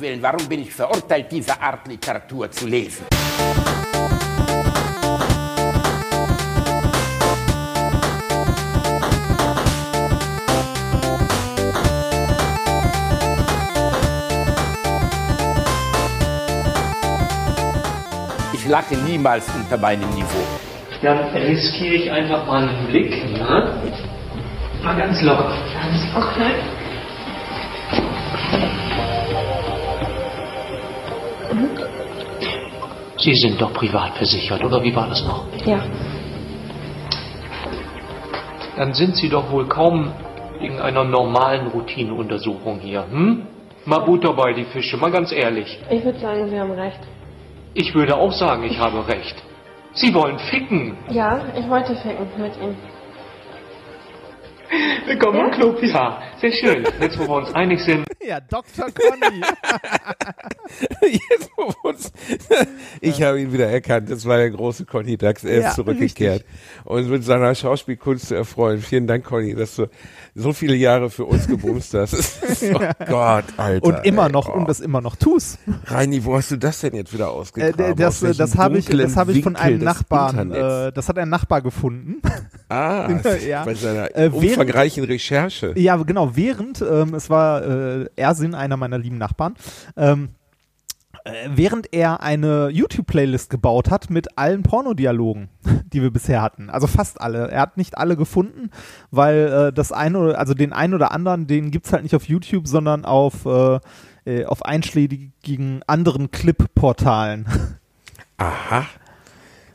Willen, warum bin ich verurteilt, diese Art Literatur zu lesen? Ich lache niemals unter meinem Niveau. Dann riskiere ich einfach mal einen Blick. Ja? Mal ganz locker. Ganz locker. Sie sind doch privat versichert, oder wie war das noch? Ja. Dann sind Sie doch wohl kaum wegen einer normalen Routineuntersuchung hier, hm? Mal Butter bei die Fische, mal ganz ehrlich. Ich würde sagen, Sie haben recht. Ich würde auch sagen, ich habe recht. Sie wollen ficken. Ja, ich wollte ficken mit ihm. Willkommen im Club. Ja, sehr schön. Jetzt, wo wir uns einig sind. Ja, Dr. Conny. Jetzt, wo wir uns, ich habe ihn wieder erkannt. Das war der große Conny Dax. Er ist Ja, zurückgekehrt. Und mit seiner Schauspielkunst zu erfreuen. Vielen Dank, Conny, dass du so viele Jahre für uns gebumst hast. oh Gott, Alter. und immer ey, noch, oh. und das immer noch tust. Reini, wo hast du das denn jetzt wieder Äh, ausgegraben? das Aus das habe ich, das habe ich von einem Nachbarn, äh, das hat ein Nachbar gefunden. ah, ja. bei seiner Äh, während- umfangreichen Recherche. Ja, genau, während, ähm, es war äh, Ersin, einer meiner lieben Nachbarn, ähm, äh, während er eine YouTube-Playlist gebaut hat mit allen Pornodialogen, die wir bisher hatten. Also fast alle. Er hat nicht alle gefunden, weil äh, das eine oder, also den einen oder anderen, den gibt's halt nicht auf YouTube, sondern auf, äh, äh, auf einschlägigen anderen Clip-Portalen. Aha.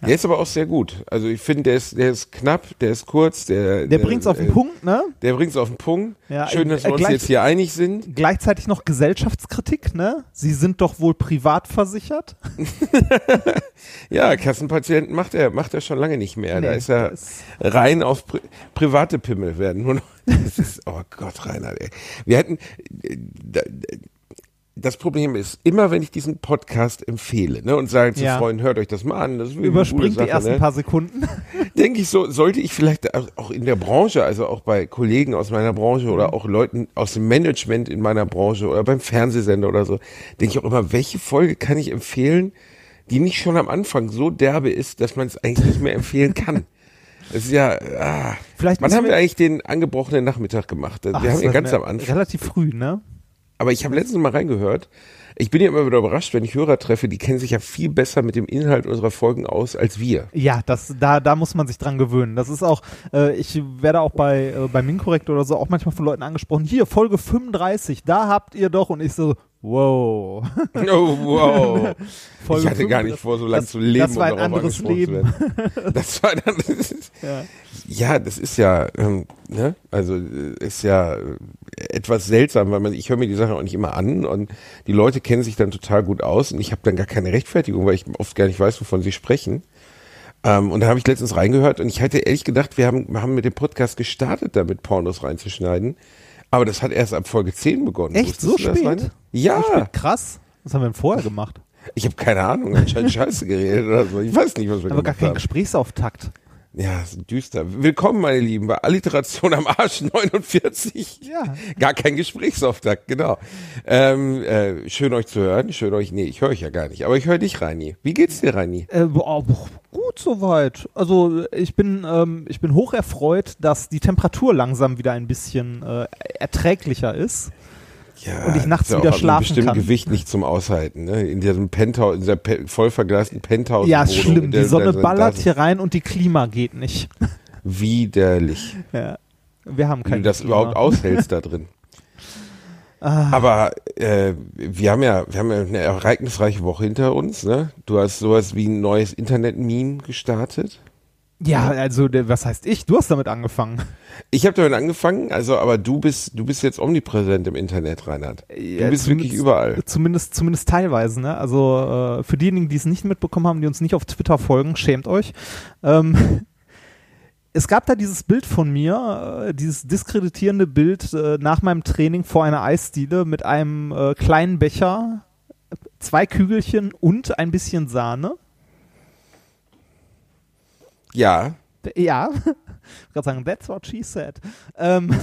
Der ist aber auch sehr gut. Also ich finde, der ist, der ist knapp, der ist kurz, der. Der bringt's auf den äh, Punkt, ne? Der bringt's auf den Punkt. Ja, Schön, dass äh, wir uns jetzt hier einig sind. Gleichzeitig noch Gesellschaftskritik, ne? Sie sind doch wohl privat versichert. Ja, Kassenpatienten macht er, macht er schon lange nicht mehr. da Nee, ist er das- rein auf Pri private Pimmel werden. Nur noch. Das ist, oh Gott, Reinhard, ey. Wir hätten, äh, da- das Problem ist, immer wenn ich diesen Podcast empfehle ne, und sage zu Ja. Freunden, hört euch das mal an, das Überspringt gute die Sache, ersten ne? paar Sekunden. denke ich so, sollte ich vielleicht auch- in der Branche, also auch bei Kollegen aus meiner Branche oder auch Leuten aus dem Management in meiner Branche oder beim Fernsehsender oder so, denke ich auch immer, welche Folge kann ich empfehlen, die nicht schon am Anfang so derbe ist, dass man es eigentlich nicht mehr empfehlen kann. Das ist ja, ah. Vielleicht Wann haben wir eigentlich den angebrochenen Nachmittag gemacht? Ach, wir haben war ganz am Anfang. Relativ früh, ne? Aber ich habe letztens mal reingehört. Ich bin ja immer wieder überrascht, wenn ich Hörer treffe, die kennen sich ja viel besser mit dem Inhalt unserer Folgen aus als wir. Ja, das, da, da muss man sich dran gewöhnen. Das ist auch, äh, ich werde auch bei, äh, bei Minkorrekt oder so auch manchmal von Leuten angesprochen, hier, Folge 35, da habt ihr doch, und ich so, wow. Oh, wow. Folge ich hatte gar nicht 35. vor, so lange Das- zu leben. das war um ein darauf anderes Leben. werden. Das war dann, Ja. ja, das ist ja, ähm, ne? Also äh, ist ja äh, etwas seltsam, weil man, ich höre mir die Sache auch nicht immer an und die Leute kennen sich dann total gut aus und ich habe dann gar keine Rechtfertigung, weil ich oft gar nicht weiß, wovon sie sprechen. Ähm, und da habe ich letztens reingehört und ich hatte ehrlich gedacht, wir haben, wir haben mit dem Podcast gestartet, damit Pornos reinzuschneiden. Aber das hat erst ab Folge 10 begonnen. Echt? Wusstest So spät? Ja. So spät? Krass. Was haben wir denn vorher gemacht? Ich habe keine Ahnung, anscheinend Scheiße geredet oder so. Ich weiß nicht, was wir Aber gar gemacht kein haben. Gesprächsauftakt. Ja, ist düster. Willkommen, meine Lieben, bei Alliteration am Arsch 49. Ja. Gar kein Gesprächsauftakt, genau. Ähm, äh, schön euch zu hören, schön euch, nee, ich höre euch ja gar nicht, aber ich höre dich, Reini. Wie geht's dir, Reini? Äh, boah, gut soweit. Also ich bin, ähm, ich bin hoch erfreut, dass die Temperatur langsam wieder ein bisschen äh, erträglicher ist. Ja, Und ich nachts wieder schlafen kann. Gewicht nicht zum Aushalten, ne? In diesem Penthouse, in dieser pe voll verglasten Penthouse. Ja, ist schlimm. Die Sonne ballert hier rein und die Klima geht nicht. Widerlich. Ja. Wir haben Wie kein du das Klima. überhaupt aushältst da drin. Ah. Aber äh, wir haben ja, wir haben ja eine ereignisreiche Woche hinter uns. Ne? Du hast sowas wie ein neues Internet-Meme gestartet. Ja, also was heißt ich? Du hast damit angefangen. Ich habe damit angefangen, also aber du bist, du bist jetzt omnipräsent im Internet, Reinhard. Du Ja, bist wirklich überall. Zumindest, zumindest teilweise, ne? Also äh, für diejenigen, die es nicht mitbekommen haben, die uns nicht auf Twitter folgen, schämt euch. Ähm, es gab da dieses Bild von mir, äh, dieses diskreditierende Bild äh, nach meinem Training vor einer Eisdiele mit einem äh, kleinen Becher, zwei Kügelchen und ein bisschen Sahne. Ja, Ja, ich gerade sagen, that's what she said. Ähm,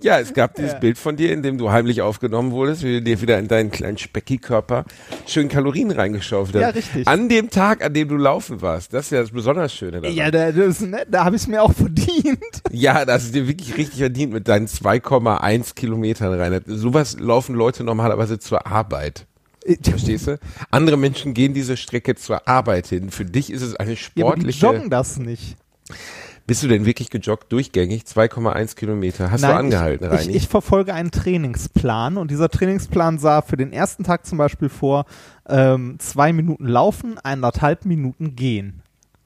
Ja, es gab dieses Ja. Bild von dir, in dem du heimlich aufgenommen wurdest, wie du dir wieder in deinen kleinen Specki-Körper schön Kalorien reingeschaufelt hast. Ja, richtig. An dem Tag, an dem du laufen warst. Das ist ja das besonders Schöne daran. Ja, da, ne, da habe ich es mir auch verdient. Ja, das ist dir wirklich richtig verdient mit deinen 2,1 Kilometern rein. Sowas laufen Leute normalerweise zur Arbeit. Verstehst du? Andere Menschen gehen diese Strecke zur Arbeit hin. Für dich ist es eine Ja, aber die sportliche. joggen das nicht. Bist du denn wirklich gejoggt durchgängig? 2,1 Kilometer. Hast du angehalten, ich, Reini? ich, ich verfolge einen Trainingsplan und dieser Trainingsplan sah für den ersten Tag zum Beispiel vor, ähm, zwei Minuten laufen, eineinhalb Minuten gehen.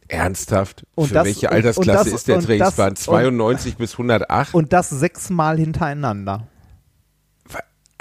Ernsthaft? Und Für das- welche und- Altersklasse und das- ist der und Trainingsplan? das- 92 bis 108? Und das sechsmal hintereinander.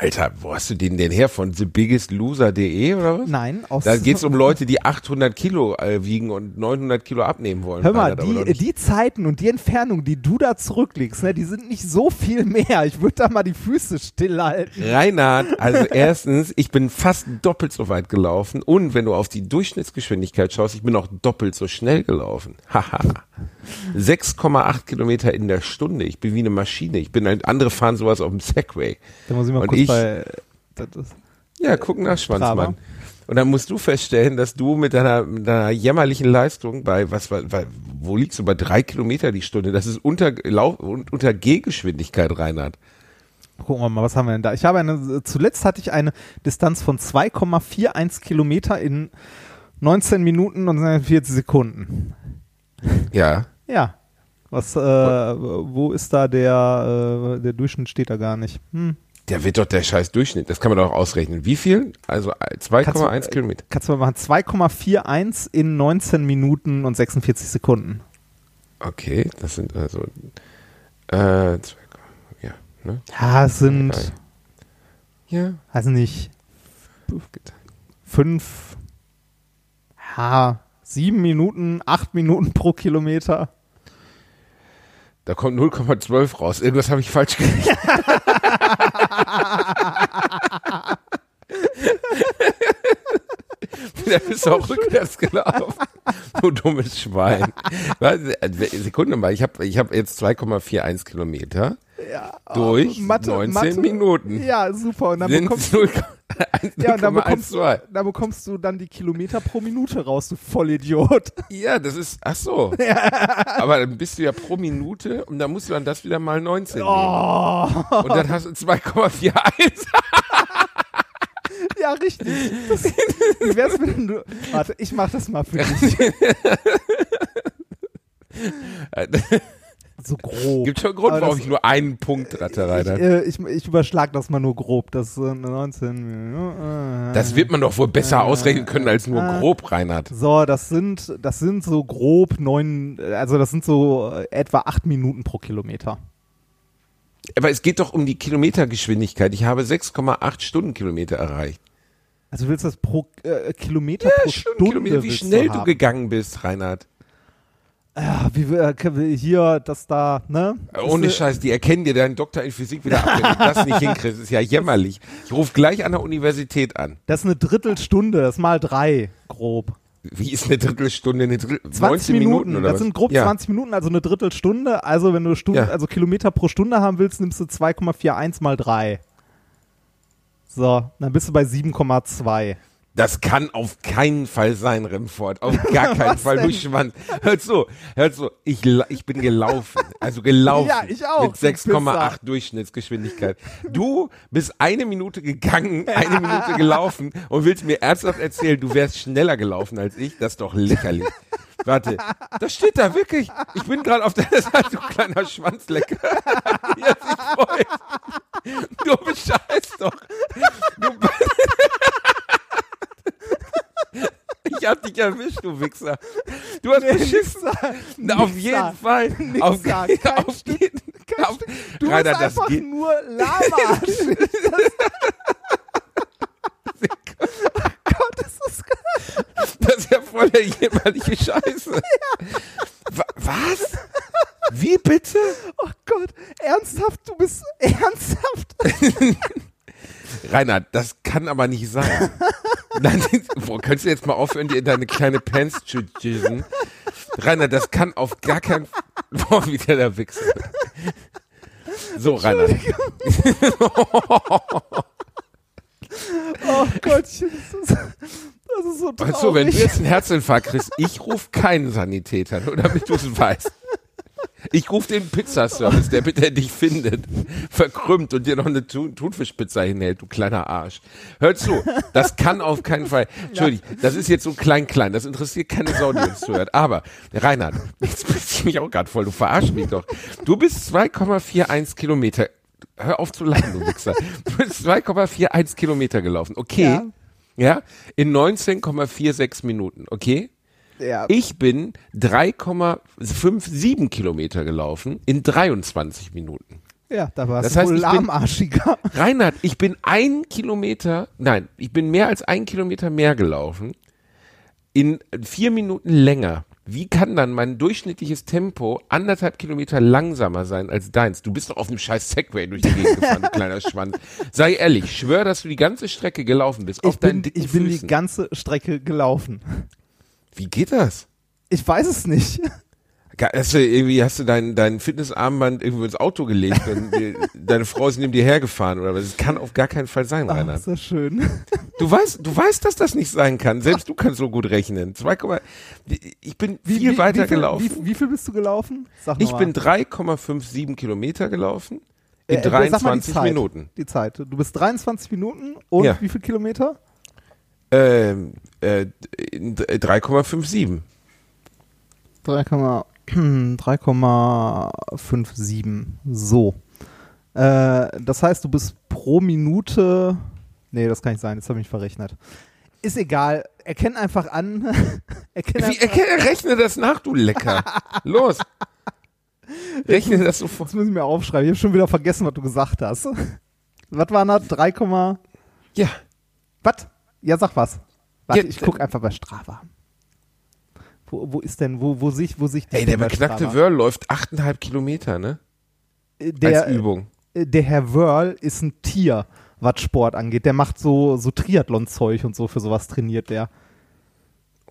Alter, wo hast du den denn her? Von thebiggestlloser.de oder was? Nein, aus Da geht's um Leute, die 800 Kilo äh, wiegen und 900 Kilo abnehmen wollen. Hör mal, doch die, die Zeiten und die Entfernung, die du da zurücklegst, ne, die sind nicht so viel mehr. Ich würde da mal die Füße stillhalten. Reinhard, also erstens, ich bin fast doppelt so weit gelaufen und wenn du auf die Durchschnittsgeschwindigkeit schaust, ich bin auch doppelt so schnell gelaufen. Haha. 6,8 Kilometer in der Stunde. Ich bin wie eine Maschine. Ich bin ein, andere fahren sowas auf dem Segway. Da muss ich mal Und kurz ich- bei. Ja, guck nach Schwanzmann. Und dann musst du feststellen, dass du mit deiner, mit deiner jämmerlichen Leistung bei, was bei, wo liegst du, bei drei Kilometer die Stunde? Das ist unter, Lauf, unter Gehgeschwindigkeit, Reinhard. gucken wir mal, was haben wir denn da? Ich habe eine, zuletzt hatte ich eine Distanz von 2,41 Kilometer in 19 Minuten und 40 Sekunden. Ja. Ja. Was, äh, wo ist da der, äh, der Durchschnitt steht da gar nicht. Hm. Der wird doch der scheiß Durchschnitt. Das kann man doch ausrechnen. Wie viel? Also äh, 2,1 Kannst du- Kilometer. Kannst du mal machen, 2,41 in 19 Minuten und 46 Sekunden. Okay, das sind also, äh, zwei, ja, ne? Ja, es sind, Ja. weiß nicht, fünf, ja, sieben Minuten, acht Minuten pro Kilometer. Da kommt 0,12 raus. Irgendwas habe ich falsch gerechnet. Da bist du auch rückwärts gelaufen. Du dummes Schwein. Äh, Sekunde mal, ich habe ich hab jetzt 2,41 Kilometer durch Mathe- 19 Mathe- Minuten. Ja, super. Und dann Sind bekommst, 0, ja, und dann, bekommst, 0,12. dann bekommst du dann die Kilometer pro Minute raus, du Vollidiot. Ja, das ist, ach so. Aber dann bist du ja pro Minute und dann musst du dann das wieder mal 19 nehmen. Oh, Und dann hast du 2,41. ja, richtig. Das, wie wär's, wenn du, warte, ich mach das mal für dich. So grob. Gibt schon einen Grund, Aber warum das- ich nur einen Punkt hatte, Ich, Reinhard. äh, ich, ich überschlag das mal nur grob. Das sind 19 Minuten. Das wird man doch wohl besser ausrechnen können als nur äh, grob, Reinhard. So, das sind, das sind so grob neun, also das sind so äh, etwa acht Minuten pro Kilometer. Aber es geht doch um die Kilometergeschwindigkeit. Ich habe 6,8 Stundenkilometer erreicht. Also du willst das pro äh, Kilometer pro Stunde wie schnell du haben. gegangen bist, Reinhard. Ja, wie äh, hier, das da, ne? Ohne Ist, äh, Scheiß, die erkennen dir deinen Doktor in Physik wieder ab, wenn du das nicht hinkriegst. Ist ja jämmerlich. Ich rufe gleich an der Universität an. Das ist eine Drittelstunde, das ist mal drei, grob. Wie ist eine Drittelstunde, eine Drittel, 20 19 Minuten, oder das was? sind grob ja. 20 Minuten, also eine Drittelstunde. Also wenn du Stunde, Ja. also Kilometer pro Stunde haben willst, nimmst du 2,41 mal 3. So, dann bist du bei 7,2. Das kann auf keinen Fall sein, Remford. Auf gar keinen Fall. Du? Schwanz. Hör so, hör so. Ich, ich bin gelaufen. Also gelaufen. Ja, ich auch, Mit du 6,8 Pisser. Durchschnittsgeschwindigkeit. Du bist eine Minute gegangen, eine Minute gelaufen und willst mir ernsthaft erzählen, du wärst schneller gelaufen als ich? Das ist doch lächerlich. Warte, das steht da wirklich. Ich bin gerade auf deiner Seite, du kleiner Schwanzlecker. Er. Du bescheißt doch. Du Ich hab dich erwischt, du Wichser. Du hast beschissen. Na, auf jeden Fall. Nixer. Auf, Kein auf Stück- jeden auf, Du Rainer, bist das einfach geht. nur Lava. Gott, das ist Das ist ja voll der jämmerliche Scheiße. Wa- Was? Wie bitte? Oh Gott, ernsthaft, du bist ernsthaft. Reinhard, das kann aber nicht sein. Nein, boah, könntest du jetzt mal aufhören, dir in deine kleine Pants zu jizzen? Reinhard, das kann auf gar keinen Boah, wieder der Wichser. So, Rainer. Oh Gottchen, das ist, das ist so traurig. Weißt du, wenn du jetzt einen Herzinfarkt kriegst, ich rufe keinen Sanitäter, nur damit du es weißt. Ich rufe den Pizzaservice, der bitte dich findet, verkrümmt und dir noch eine Thun Thunfischpizza hinhält, du kleiner Arsch. Hör zu, das kann auf keinen Fall. Entschuldigung, das ist jetzt so klein, klein, das interessiert keine Sau, die uns zuhört. Aber, Reinhard, jetzt bist ich mich auch gerade voll, du verarschst mich doch. Du bist 2,41 Kilometer, hör auf zu lachen, du Wichser. Du bist 2,41 Kilometer gelaufen, okay? Ja. Ja, in 19,46 Minuten, okay? Ja. Ich bin 3,57 Kilometer gelaufen in 23 Minuten. ja, da du heißt, wohl ich bin- lahmarschiger. Reinhard, ich bin ein Kilometer, nein, ich bin mehr als ein Kilometer mehr gelaufen in vier Minuten länger. Wie kann dann mein durchschnittliches Tempo anderthalb Kilometer langsamer sein als deins? Du bist doch auf dem scheiß Segway durch die Gegend gefahren, kleiner Schwanz. Sei ehrlich, schwör, dass du die ganze Strecke gelaufen bist. Auf Ich bin, ich bin die ganze Strecke gelaufen. Wie geht das? Ich weiß es nicht. Hast du irgendwie, hast du dein, dein Fitnessarmband irgendwo ins Auto gelegt und die, deine Frau ist neben dir hergefahren oder was? Das kann auf gar keinen Fall sein, Rainer. ist das schön. Du weißt, du weißt, dass das nicht sein kann. Selbst du kannst so gut rechnen. 2, ich bin viel weiter wie viel, gelaufen. Wie, wie viel bist du gelaufen? Sag ich mal. bin 3,57 Kilometer gelaufen in Äh, äh, sag mal die 23 Zeit. Minuten. Die Zeit. Du bist 23 Minuten und Ja. wie viel Kilometer? Ähm, äh, in 3,57. 3,- 3,57. So. Äh, das heißt, du bist pro Minute. Nee, das kann nicht sein, jetzt habe ich mich verrechnet. Ist egal. Erkenn einfach an. Erkenn Wie, einfach, erkenne, rechne das nach, du Lecker. Los. Rechne das sofort. das muss ich mir aufschreiben. Ich habe schon wieder vergessen, was du gesagt hast. Was waren das? 3, Ja. was? Ja, sag was. Warte, Ja, ich guck einfach bei Strava. Wo, wo ist denn, wo, wo sich, wo sich Ey, der beknackte Wörl läuft 8,5 Kilometer, ne? der, Als Übung. äh, der Herr Wörl ist ein Tier, was Sport angeht. Der macht so, so Triathlon-Zeug und so, für sowas trainiert der.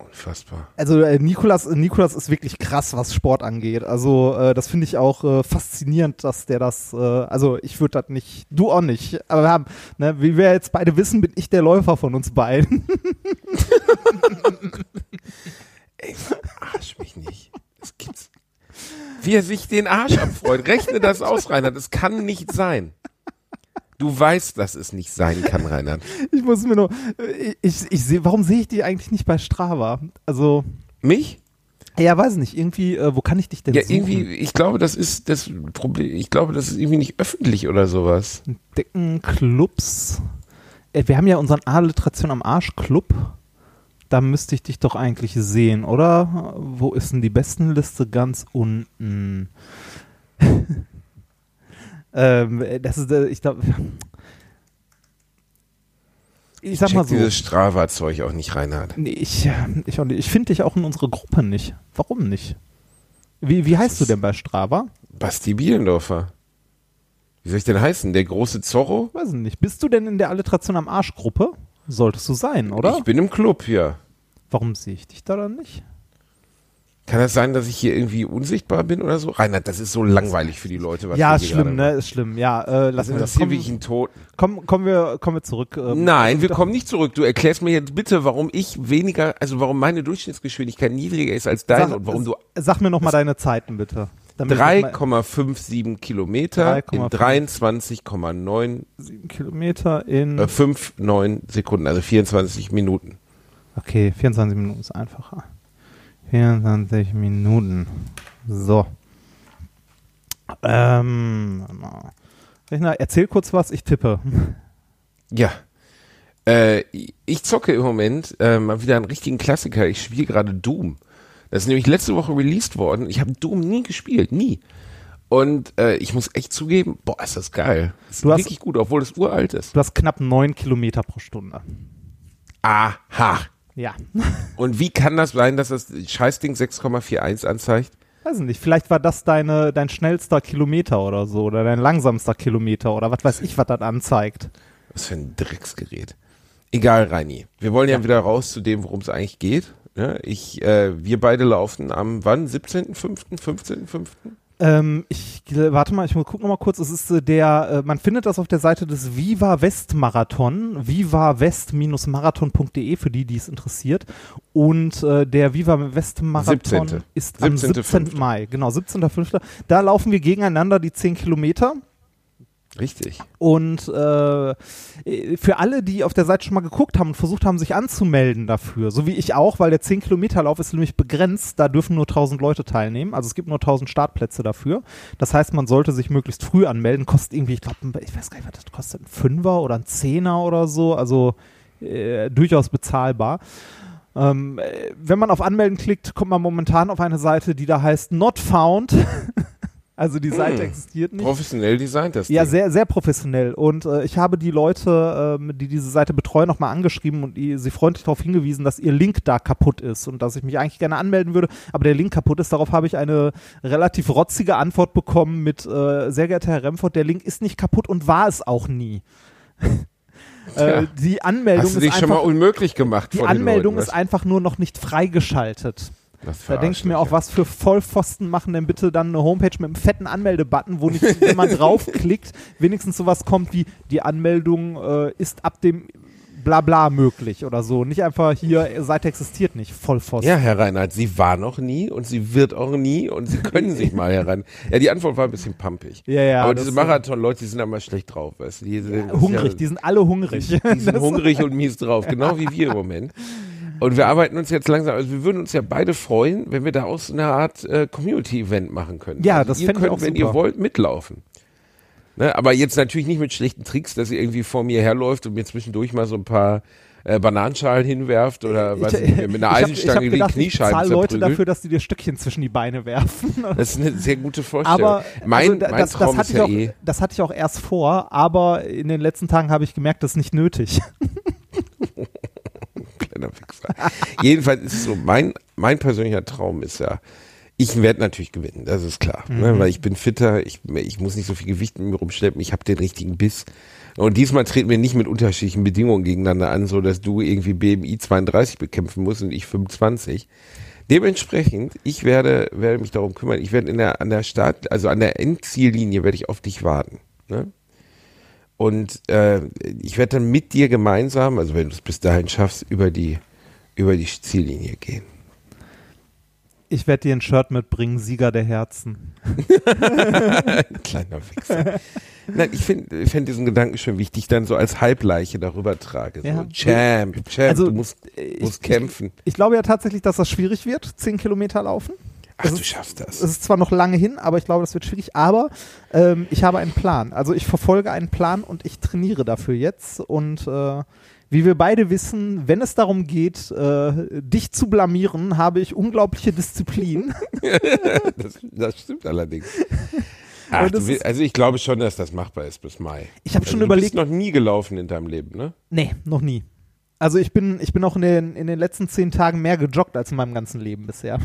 Unfassbar. Also äh, Nikolas, Nikolas ist wirklich krass, was Sport angeht. Also äh, das finde ich auch äh, faszinierend, dass der das, äh, also ich würde das nicht, du auch nicht. Aber wir haben, ne, wie wir jetzt beide wissen, bin ich der Läufer von uns beiden. Ey, arsch mich nicht. Das gibt's. Wie er sich den Arsch abfreut. Rechne das aus, Reinhard. Das kann nicht sein. Du weißt, dass es nicht sein kann, Reinhard. Ich muss mir nur, äh, ich, ich sehe, warum sehe ich die eigentlich nicht bei Strava? Also, Mich? ja, weiß nicht, irgendwie, äh, wo kann ich dich denn Ja, suchen? irgendwie, ich glaube, das ist das Problem. Ich glaube, das ist irgendwie nicht öffentlich oder sowas. Decken, Clubs. Äh, wir haben ja unseren Alliteration am Arsch Club. Da müsste ich dich doch eigentlich sehen, oder? Wo ist denn die Bestenliste? Ganz unten. ähm, das ist, äh, ich glaube. Ich sag mal so. dieses Strava-Zeug auch nicht, Reinhard. Nee, ich, ich, auch nicht. ich finde dich auch in unsere Gruppe nicht. Warum nicht? Wie, wie heißt du denn bei Strava? Basti Bielendorfer. Wie soll ich denn heißen? Der große Zorro? Weiß ich nicht. Bist du denn in der Alliteration am Arsch Gruppe? Solltest du sein, oder? Ich bin im Club hier. Warum sehe ich dich da dann nicht? Kann das sein, dass ich hier irgendwie unsichtbar bin oder so? Reinhard, das ist so langweilig für die Leute. Was ja, wir ist schlimm, ne? Ist schlimm. Ja, äh, lass mir das. Komm, wirklich einen Toten. komm, kommen wir, kommen wir zurück. ähm, Nein, wir doch- kommen nicht zurück. Du erklärst mir jetzt bitte, warum ich weniger, also warum meine Durchschnittsgeschwindigkeit niedriger ist als deine Sag, und warum du Sag mir noch mal deine Zeiten bitte. Damit ich mal- 3,57 Kilometer in 3,5. 23,9 sieben Kilometer in. äh, 5, 9 Sekunden, also 24 Minuten. Okay, 24 Minuten ist einfacher. 24 Minuten. So. Ähm. Rechner, erzähl kurz was, ich tippe. Ja. Äh, ich zocke im Moment äh, mal wieder einen richtigen Klassiker. Ich spiele gerade Doom. Das ist nämlich letzte Woche released worden. Ich habe Doom nie gespielt, nie. Und äh, ich muss echt zugeben, boah, ist das geil. Ist Du hast- wirklich gut, obwohl es uralt ist. Du hast knapp 9 Kilometer pro Stunde. Aha. Ja. Und wie kann das sein, dass das Scheißding 6,41 anzeigt? Weiß ich nicht, vielleicht war das deine, dein schnellster Kilometer oder so oder dein langsamster Kilometer oder was weiß ich, was das anzeigt. Was für ein Drecksgerät. Egal, Reini. Wir wollen ja, wieder raus zu dem, worum es eigentlich geht. Ja, ich, äh, wir beide laufen am wann? 17.05., 15.05.? Ähm, ich warte mal, ich gucke noch mal kurz. Es ist äh, der, äh, man findet das auf der Seite des Viva West Marathon, vivawest-marathon.de für die, die es interessiert. Und äh, der Viva West Marathon 17.. ist am 17.05.. 17. Mai, genau 17.05. Da laufen wir gegeneinander die 10 Kilometer. Richtig. Und äh, für alle, die auf der Seite schon mal geguckt haben und versucht haben, sich anzumelden dafür, so wie ich auch, weil der 10-Kilometer-Lauf ist nämlich begrenzt, da dürfen nur 1000 Leute teilnehmen. Also es gibt nur 1000 Startplätze dafür. Das heißt, man sollte sich möglichst früh anmelden. Kostet irgendwie, ich glaube, ich weiß gar nicht, was das kostet, ein Fünfer oder ein Zehner oder so. Also äh, durchaus bezahlbar. Ähm, äh, wenn man auf Anmelden klickt, kommt man momentan auf eine Seite, die da heißt Not Found. also die Seite Hm. existiert nicht. Professionell designt das Ja, Ding. sehr, sehr professionell. Und äh, ich habe die Leute, ähm, die diese Seite betreuen, nochmal angeschrieben und die, sie freundlich darauf hingewiesen, dass ihr Link da kaputt ist und dass ich mich eigentlich gerne anmelden würde, aber der Link kaputt ist. Darauf habe ich eine relativ rotzige Antwort bekommen mit, äh, sehr geehrter Herr Remford, der Link ist nicht kaputt und war es auch nie. Äh, die Anmeldung Hast du ist dich schon mal einfach, unmöglich gemacht die Anmeldung Leuten, ist einfach nur noch nicht freigeschaltet. Da denke ich mir auch, was für Vollpfosten machen denn bitte dann eine Homepage mit einem fetten Anmeldebutton, wo nicht, wenn man draufklickt, wenigstens sowas kommt wie die Anmeldung äh, ist ab dem Blabla möglich oder so. Nicht einfach hier, Seite existiert nicht, Vollpfosten. Ja, Herr Reinhardt, sie war noch nie und sie wird auch nie und sie können sich mal heran. Ja, die Antwort war ein bisschen pampig. Ja, ja, Aber diese Marathon-Leute, die sind mal schlecht drauf, weißt du? Die sind, das ist hungrig, ja, die sind alle hungrig. Die sind hungrig und mies drauf, genau wie wir im Moment. Und wir arbeiten uns jetzt langsam, also wir würden uns ja beide freuen, wenn wir daraus eine Art äh, Community-Event machen können. Ja, also das ihr könnt, auch wenn super. ihr wollt, mitlaufen. Ne? Aber jetzt natürlich nicht mit schlechten Tricks, dass ihr irgendwie vor mir herläuft und mir zwischendurch mal so ein paar äh, Bananenschalen hinwerft oder was ich, mit einer ich hab- ich Eisenstange hab die gedacht, ich Kniescheiben Leute dafür, dass die dir Stöckchen zwischen die Beine werfen. Das ist eine sehr gute Vorstellung. Aber mein, also, da- mein das, Traum das, hatte ist ja auch, eh. das hatte ich auch erst vor, aber in den letzten Tagen habe ich gemerkt, das ist nicht nötig. kleiner Wichser. Jedenfalls ist es so, mein, mein persönlicher Traum ist ja, ich werde natürlich gewinnen, das ist klar. Ne, weil ich bin fitter, ich, ich muss nicht so viel Gewicht mit mir rumschleppen, ich habe den richtigen Biss. Und diesmal treten wir nicht mit unterschiedlichen Bedingungen gegeneinander an, so dass du irgendwie BMI 32 bekämpfen musst und ich 25. Dementsprechend, ich werde, werde mich darum kümmern, ich werde in der, an der Start, also an der Endziellinie werde ich auf dich warten. Ne? Und äh, ich werde dann mit dir gemeinsam, also wenn du es bis dahin schaffst, über die, über die Ziellinie gehen. Ich werde dir ein Shirt mitbringen, Sieger der Herzen. Kleiner Wichser. Nein, ich finde ich find diesen Gedanken schon wichtig, dann so als Halbleiche darüber trage. So, Ja. Champ, Champ, Also, du musst, ich- musst kämpfen. Ich glaube ja tatsächlich, dass das schwierig wird, 10 Kilometer laufen. Ach, du ist- schaffst das. Es ist zwar noch lange hin, aber ich glaube, das wird schwierig. Aber ähm, ich habe einen Plan. Also ich verfolge einen Plan und ich trainiere dafür jetzt. Und äh, wie wir beide wissen, wenn es darum geht, äh, dich zu blamieren, habe ich unglaubliche Disziplin. das, das stimmt allerdings. Ach, du es will, ist- also ich glaube schon, dass das machbar ist bis Mai. Ich habe Also schon du überlegt, bist noch nie gelaufen in deinem Leben, ne? nee, noch nie. Also ich bin, ich bin auch in den, in den letzten zehn Tagen mehr gejoggt als in meinem ganzen Leben bisher.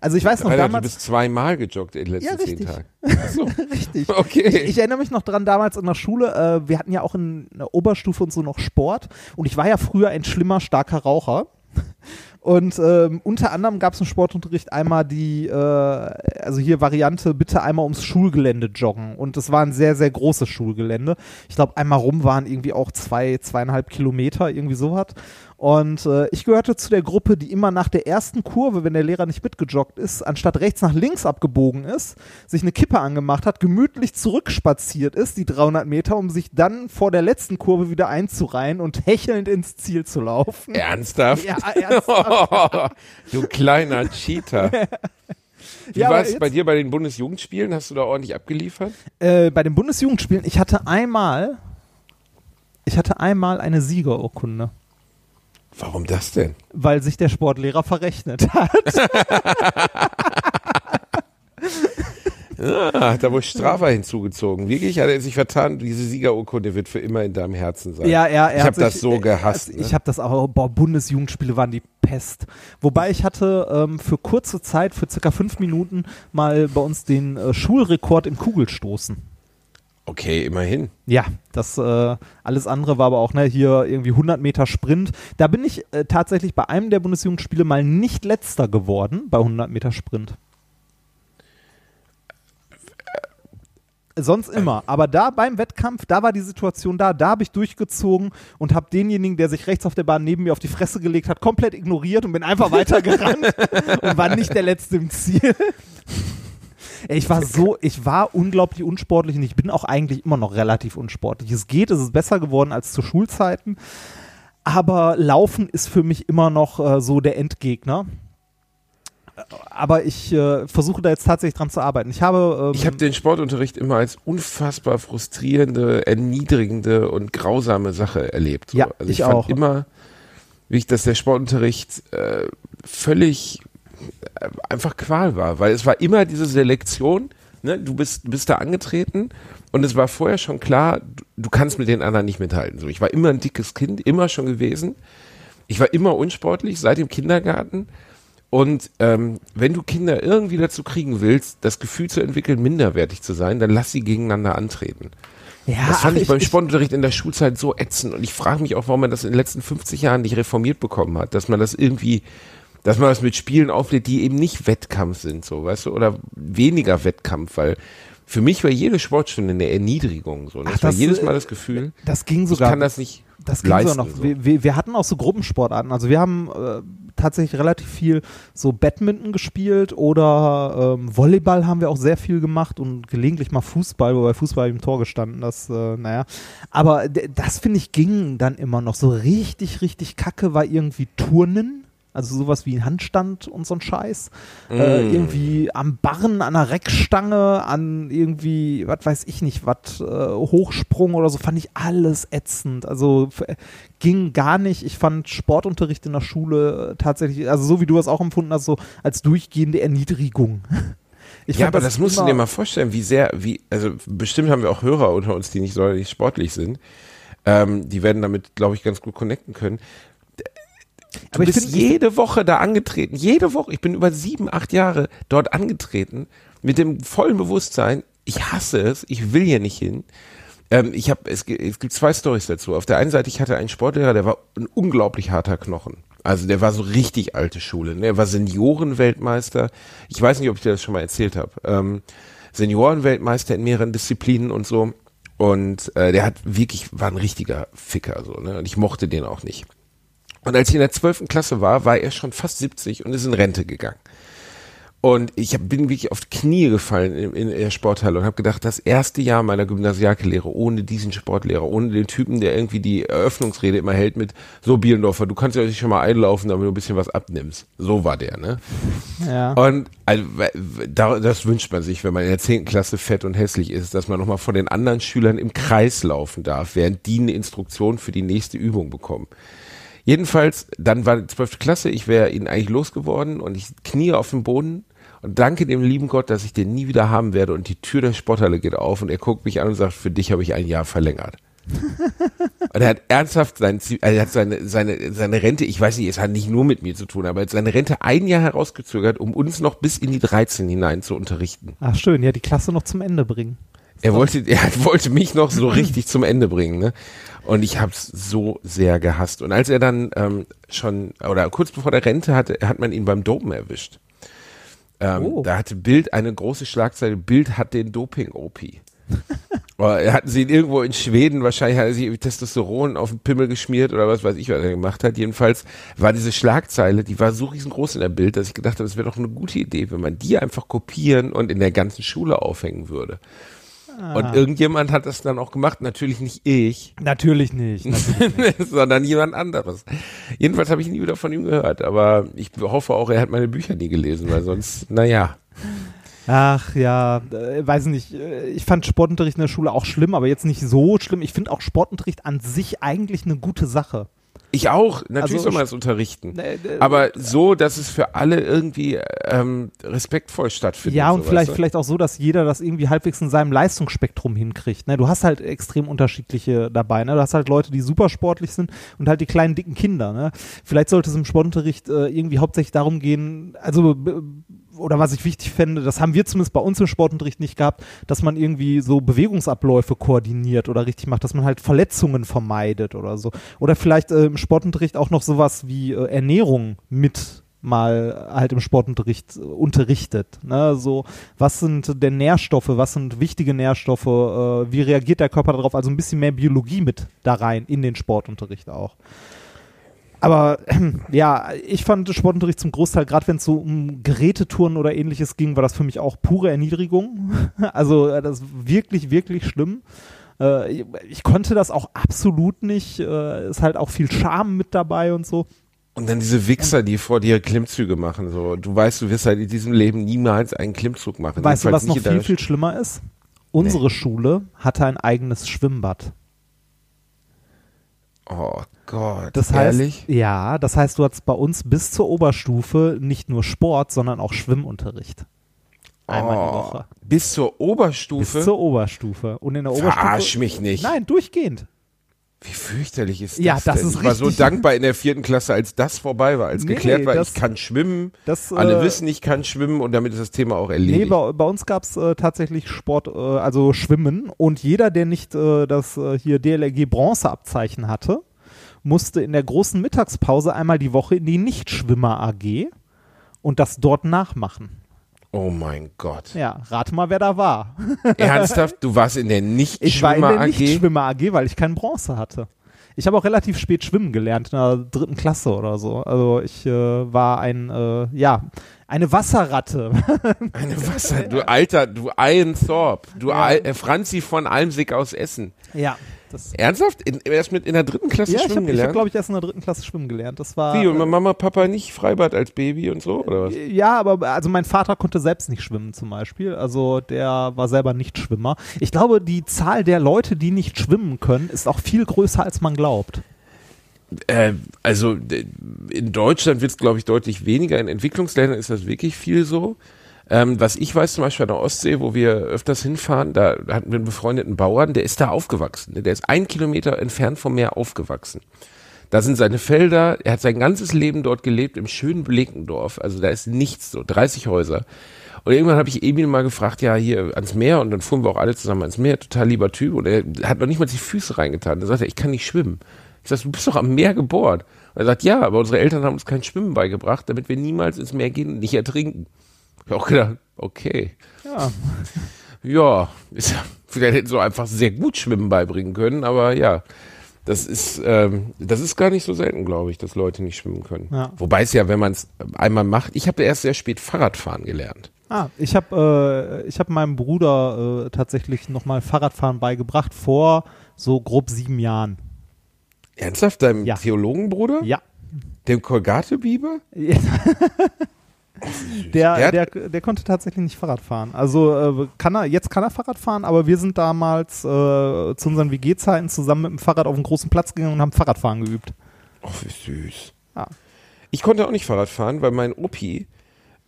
Also ich weiß noch Alter, du damals. bist zweimal gejoggt in den letzten Ja, zehn. Tagen. So. Richtig. Okay. Ich, ich erinnere mich noch dran, damals in der Schule, äh, wir hatten ja auch in der Oberstufe und so noch Sport und ich war ja früher ein schlimmer, starker Raucher. Und ähm, unter anderem gab es im Sportunterricht einmal die, äh, also hier Variante, bitte einmal ums Schulgelände joggen. Und es war ein sehr, sehr großes Schulgelände. Ich glaube, einmal rum waren irgendwie auch zwei, zweieinhalb Kilometer, irgendwie sowas. Und äh, ich gehörte zu der Gruppe, die immer nach der ersten Kurve, wenn der Lehrer nicht mitgejoggt ist, anstatt rechts nach links abgebogen ist, sich eine Kippe angemacht hat, gemütlich zurückspaziert ist, die 300 Meter, um sich dann vor der letzten Kurve wieder einzureihen und hechelnd ins Ziel zu laufen. Ernsthaft? Ja, ernsthaft. du kleiner Cheater. Wie Ja, war es bei dir bei den Bundesjugendspielen? Hast du da ordentlich abgeliefert? Äh, bei den Bundesjugendspielen, ich hatte einmal, ich hatte einmal eine Siegerurkunde, Warum das denn? weil sich der Sportlehrer verrechnet hat. Ah, da wohl Strafer hinzugezogen. Wirklich hat er sich vertan. Diese Siegerurkunde wird für immer in deinem Herzen sein. Ja, er, er Ich habe das so gehasst. Ich Ne? habe das auch, boah, Bundesjugendspiele waren die Pest. Wobei ich hatte ähm, für kurze Zeit, für circa fünf Minuten, mal bei uns den äh, Schulrekord im Kugelstoßen. Okay, immerhin. Ja, das äh, alles andere war aber auch ne, hier irgendwie 100 Meter Sprint. Da bin ich äh, tatsächlich bei einem der Bundesjugendspiele mal nicht letzter geworden bei 100 Meter Sprint. Sonst immer. Aber da beim Wettkampf, da war die Situation da, da habe ich durchgezogen und habe denjenigen, der sich rechts auf der Bahn neben mir auf die Fresse gelegt hat, komplett ignoriert und bin einfach weitergerannt und war nicht der Letzte im Ziel. Ich war so, ich war unglaublich unsportlich und ich bin auch eigentlich immer noch relativ unsportlich. Es geht, es ist besser geworden als zu Schulzeiten. Aber Laufen ist für mich immer noch äh, so der Endgegner. Aber ich äh, versuche da jetzt tatsächlich dran zu arbeiten. Ich habe. Ähm, Ich habe den Sportunterricht immer als unfassbar frustrierende, erniedrigende und grausame Sache erlebt. So. Ja, also ich ich, fand auch. immer, wie ich, dass der Sportunterricht äh, völlig äh, einfach Qual war, weil es war immer diese Selektion. Ne? Du bist, bist da angetreten und es war vorher schon klar, du, du kannst mit den anderen nicht mithalten. So, ich war immer ein dickes Kind, immer schon gewesen. Ich war immer unsportlich seit dem Kindergarten. Und ähm, wenn du Kinder irgendwie dazu kriegen willst, das Gefühl zu entwickeln, minderwertig zu sein, dann lass sie gegeneinander antreten. ja, das fand ach, ich beim Sportunterricht in der Schulzeit so ätzend. Und ich frage mich auch, warum man das in den letzten 50 Jahren nicht reformiert bekommen hat. Dass man das irgendwie, dass man das mit Spielen auflädt, die eben nicht Wettkampf sind, so, weißt du, oder weniger Wettkampf, weil für mich war jede Sportstunde eine Erniedrigung. So. Und Ach, war das, jedes äh, Mal das Gefühl, Das ging ich sogar. kann das nicht Das ging leisten. sogar noch. so. Wir, wir, hatten auch so Gruppensportarten. Also wir haben äh, tatsächlich relativ viel so Badminton gespielt oder ähm, Volleyball haben wir auch sehr viel gemacht und gelegentlich mal Fußball, wobei Fußball im Tor gestanden, das, äh, naja. Aber das finde ich ging dann immer noch. So richtig, richtig kacke war irgendwie Turnen. Also sowas wie ein Handstand und so ein Scheiß. Äh, Mm. irgendwie am Barren, an einer Reckstange, an irgendwie, was weiß ich nicht, was, äh, Hochsprung oder so, fand ich alles ätzend. Also f- ging gar nicht. Ich fand Sportunterricht in der Schule äh, tatsächlich, also so wie du es auch empfunden hast, so als durchgehende Erniedrigung. Ich ja, aber das musst du dir mal vorstellen, wie sehr, wie, also bestimmt haben wir auch Hörer unter uns, die nicht sonderlich sportlich sind. Ähm, die werden damit, glaube ich, ganz gut connecten können. Du Aber ich bist find- jede Woche da angetreten. Jede Woche. Ich bin über sieben, acht Jahre dort angetreten mit dem vollen Bewusstsein, ich hasse es, ich will hier nicht hin. Ähm, ich habe, es, es gibt zwei Stories dazu. Auf der einen Seite, ich hatte einen Sportlehrer, der war ein unglaublich harter Knochen. Also der war so richtig alte Schule. Ne? Er war Seniorenweltmeister. Ich weiß nicht, ob ich dir das schon mal erzählt habe. Ähm, Seniorenweltmeister in mehreren Disziplinen und so. Und äh, der hat wirklich, war ein richtiger Ficker so. Ne? Und ich mochte den auch nicht. Und als ich in der 12. Klasse war, war er schon fast 70 und ist in Rente gegangen. Und ich hab, bin wirklich auf die Knie gefallen in, in der Sporthalle und habe gedacht, das erste Jahr meiner Gymnasiallehre ohne diesen Sportlehrer, ohne den Typen, der irgendwie die Eröffnungsrede immer hält mit, so Bielendorfer, du kannst ja nicht schon mal einlaufen, damit du ein bisschen was abnimmst. So war der, ne? Ja. Und also, das wünscht man sich, wenn man in der 10. Klasse fett und hässlich ist, dass man nochmal vor den anderen Schülern im Kreis laufen darf, während die eine Instruktion für die nächste Übung bekommen. Jedenfalls, dann war die 12. Klasse, ich wäre ihn eigentlich losgeworden und ich knie auf dem Boden und danke dem lieben Gott, dass ich den nie wieder haben werde und die Tür der Sporthalle geht auf und er guckt mich an und sagt, für dich habe ich ein Jahr verlängert. Und er hat ernsthaft sein, Ziel- er hat seine, seine, seine Rente, ich weiß nicht, es hat nicht nur mit mir zu tun, aber er hat seine Rente ein Jahr herausgezögert, um uns noch bis in die 13 hinein zu unterrichten. Ach schön, ja, die Klasse noch zum Ende bringen. Er wollte, er wollte mich noch so richtig zum Ende bringen, ne? Und ich hab's so sehr gehasst. Und als er dann ähm, schon, oder kurz bevor der Rente hatte, hat man ihn beim Dopen erwischt. Ähm, Oh. Da hatte Bild eine große Schlagzeile, Bild hat den Doping-OP. Er hatten sie ihn irgendwo in Schweden, wahrscheinlich hat er sich Testosteron auf den Pimmel geschmiert oder was weiß ich, was er gemacht hat. Jedenfalls war diese Schlagzeile, die war so riesengroß in der Bild, dass ich gedacht habe, es wäre doch eine gute Idee, wenn man die einfach kopieren und in der ganzen Schule aufhängen würde. Und irgendjemand hat das dann auch gemacht, natürlich nicht ich, Natürlich nicht. Natürlich. sondern jemand anderes. Jedenfalls habe ich nie wieder von ihm gehört, aber ich hoffe auch, er hat meine Bücher nie gelesen, weil sonst, naja. Ach ja, äh, weiß nicht. äh, Ich fand Sportunterricht in der Schule auch schlimm, aber jetzt nicht so schlimm. Ich finde auch Sportunterricht an sich eigentlich eine gute Sache. Ich auch, natürlich Also, soll man es unterrichten. Äh, äh, Aber so, dass es für alle irgendwie ähm, respektvoll stattfindet. Ja, und so, vielleicht, weißt du? vielleicht auch so, dass jeder das irgendwie halbwegs in seinem Leistungsspektrum hinkriegt. Ne? Du hast halt extrem unterschiedliche dabei. Ne? Du hast halt Leute, die super sportlich sind und halt die kleinen, dicken Kinder. Ne? Vielleicht sollte es im Sportunterricht äh, irgendwie hauptsächlich darum gehen, also oder was ich wichtig fände, das haben wir zumindest bei uns im Sportunterricht nicht gehabt, dass man irgendwie so Bewegungsabläufe koordiniert oder richtig macht, dass man halt Verletzungen vermeidet oder so. Oder vielleicht äh, im Sportunterricht auch noch sowas wie äh, Ernährung mit mal halt im Sportunterricht äh, unterrichtet. Ne? So, was sind denn Nährstoffe, was sind wichtige Nährstoffe, äh, wie reagiert der Körper darauf? Also ein bisschen mehr Biologie mit da rein in den Sportunterricht auch. Aber ja, ich fand Sportunterricht zum Großteil, gerade wenn es so um Gerätetouren oder ähnliches ging, war das für mich auch pure Erniedrigung. Also äh, das ist wirklich, wirklich schlimm. Äh, ich, konnte das auch absolut nicht. Äh, ist halt auch viel Scham mit dabei und so. Und dann diese Wichser, die vor dir Klimmzüge machen. So, du weißt, du wirst halt in diesem Leben niemals einen Klimmzug machen. Weißt du, was noch viel, viel schlimmer ist? Unsere Schule hatte ein eigenes Schwimmbad. Oh Gott, Das heißt, ehrlich? ja, das heißt, du hattest bei uns bis zur Oberstufe nicht nur Sport, sondern auch Schwimmunterricht. Einmal die Oh, Woche. Bis zur Oberstufe? Bis zur Oberstufe. Und in der Oberstufe. Verarsch mich nicht. Nein, durchgehend. Wie fürchterlich ist das Ja, das denn? ist ich war so dankbar in der vierten Klasse, als das vorbei war, als Nee, geklärt war, das- ich kann schwimmen. das, Alle äh, wissen, ich kann schwimmen und damit ist das Thema auch Nee, erledigt. bei, bei uns gab es äh, tatsächlich Sport, äh, also Schwimmen. Und jeder, der nicht äh, das äh, hier DLRG Bronzeabzeichen hatte, musste in der großen Mittagspause einmal die Woche in die Nichtschwimmer AG und das dort nachmachen. Oh mein Gott. Ja, rate mal, wer da war. Ernsthaft? Du warst in der Ich war in der Nichtschwimmer AG? Nichtschwimmer AG, weil ich kein Bronze hatte. Ich habe auch relativ spät schwimmen gelernt, in der dritten Klasse oder so. Also ich äh, war ein, äh, ja, eine Wasserratte. Eine Wasser, du alter, du Ian Thorpe, du Ja. Al, äh, Franzi von Almsig aus Essen. ja. Das, Ernsthaft? In, erst mit in der dritten Klasse ja, ich schwimmen habe, hab, gelernt? glaube ich, erst in der dritten Klasse schwimmen gelernt. Das war. Wie, und Mama, Papa nicht Freibad als Baby und so, oder was? Ja, aber also mein Vater konnte selbst nicht schwimmen zum Beispiel. Also der war selber nicht Schwimmer. Ich glaube, die Zahl der Leute, die nicht schwimmen können, ist auch viel größer, als man glaubt. Äh, also in Deutschland wird es, glaube ich, deutlich weniger. In Entwicklungsländern ist das wirklich viel so. Ähm, was ich weiß, zum Beispiel an der Ostsee, wo wir öfters hinfahren, da hatten wir einen befreundeten Bauern, der ist da aufgewachsen. Der ist ein Kilometer entfernt vom Meer aufgewachsen. Da sind seine Felder, er hat sein ganzes Leben dort gelebt, im schönen Bleckendorf. Also da ist nichts, so 30 Häuser. Und irgendwann habe ich Emil mal gefragt, ja, hier ans Meer, und dann fuhren wir auch alle zusammen ans Meer, total lieber Typ. Und er hat noch nicht mal die Füße reingetan. Da sagt er, ich kann nicht schwimmen. Ich sag, du bist doch am Meer geboren. Und er sagt, ja, aber unsere Eltern haben uns kein Schwimmen beigebracht, damit wir niemals ins Meer gehen und nicht ertrinken. Ich hab auch gedacht, okay. Ja. Ja, ist ja, vielleicht hätten sie so einfach sehr gut Schwimmen beibringen können, aber ja, das ist, ähm, das ist gar nicht so selten, glaube ich, dass Leute nicht schwimmen können. Ja. Wobei es ja, wenn man es einmal macht, ich habe erst sehr spät Fahrradfahren gelernt. Ah, ich habe äh, ich hab meinem Bruder äh, tatsächlich nochmal Fahrradfahren beigebracht vor so grob sieben Jahren. Ernsthaft, deinem Ja. Theologenbruder? Ja. Dem Kolgate-Biber? Der, Der der, der konnte tatsächlich nicht Fahrrad fahren. Also äh, kann er, jetzt kann er Fahrrad fahren, aber wir sind damals äh, zu unseren WG-Zeiten zusammen mit dem Fahrrad auf einen großen Platz gegangen und haben Fahrradfahren geübt. Oh, wie süß. Ja. Ich konnte auch nicht Fahrrad fahren, weil mein Opi,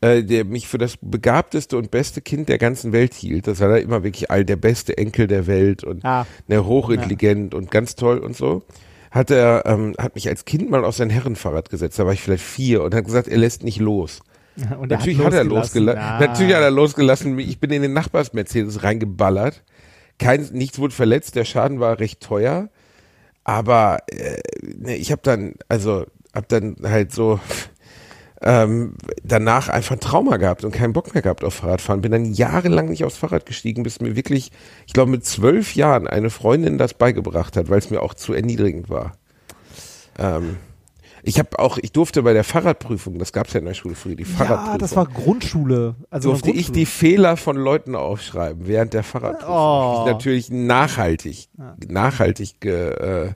äh, der mich für das begabteste und beste Kind der ganzen Welt hielt, das war da immer wirklich all der beste Enkel der Welt und Ah. ne, hochintelligent und ganz toll und so, hat er, ähm, hat mich als Kind mal auf sein Herrenfahrrad gesetzt, da war ich vielleicht vier und hat gesagt, er lässt nicht los. Und Natürlich hat er losgelassen. Ah. Natürlich hat er losgelassen. Ich bin in den Nachbars-Mercedes reingeballert. Kein, nichts wurde verletzt. Der Schaden war recht teuer. Aber äh, ne, ich habe dann, also habe dann halt so ähm, danach einfach ein Trauma gehabt und keinen Bock mehr gehabt auf Fahrradfahren. Bin dann jahrelang nicht aufs Fahrrad gestiegen, bis mir wirklich, ich glaube mit zwölf Jahren eine Freundin das beigebracht hat, weil es mir auch zu erniedrigend war. Ähm, ich habe auch, ich durfte bei der Fahrradprüfung, das gab es ja in der Schule früher, die Fahrradprüfung. Ja, das war Grundschule. Also durfte eine ich die Grundschule. Fehler von Leuten aufschreiben während der Fahrradprüfung. Oh. Ich natürlich nachhaltig, nachhaltig ge, äh,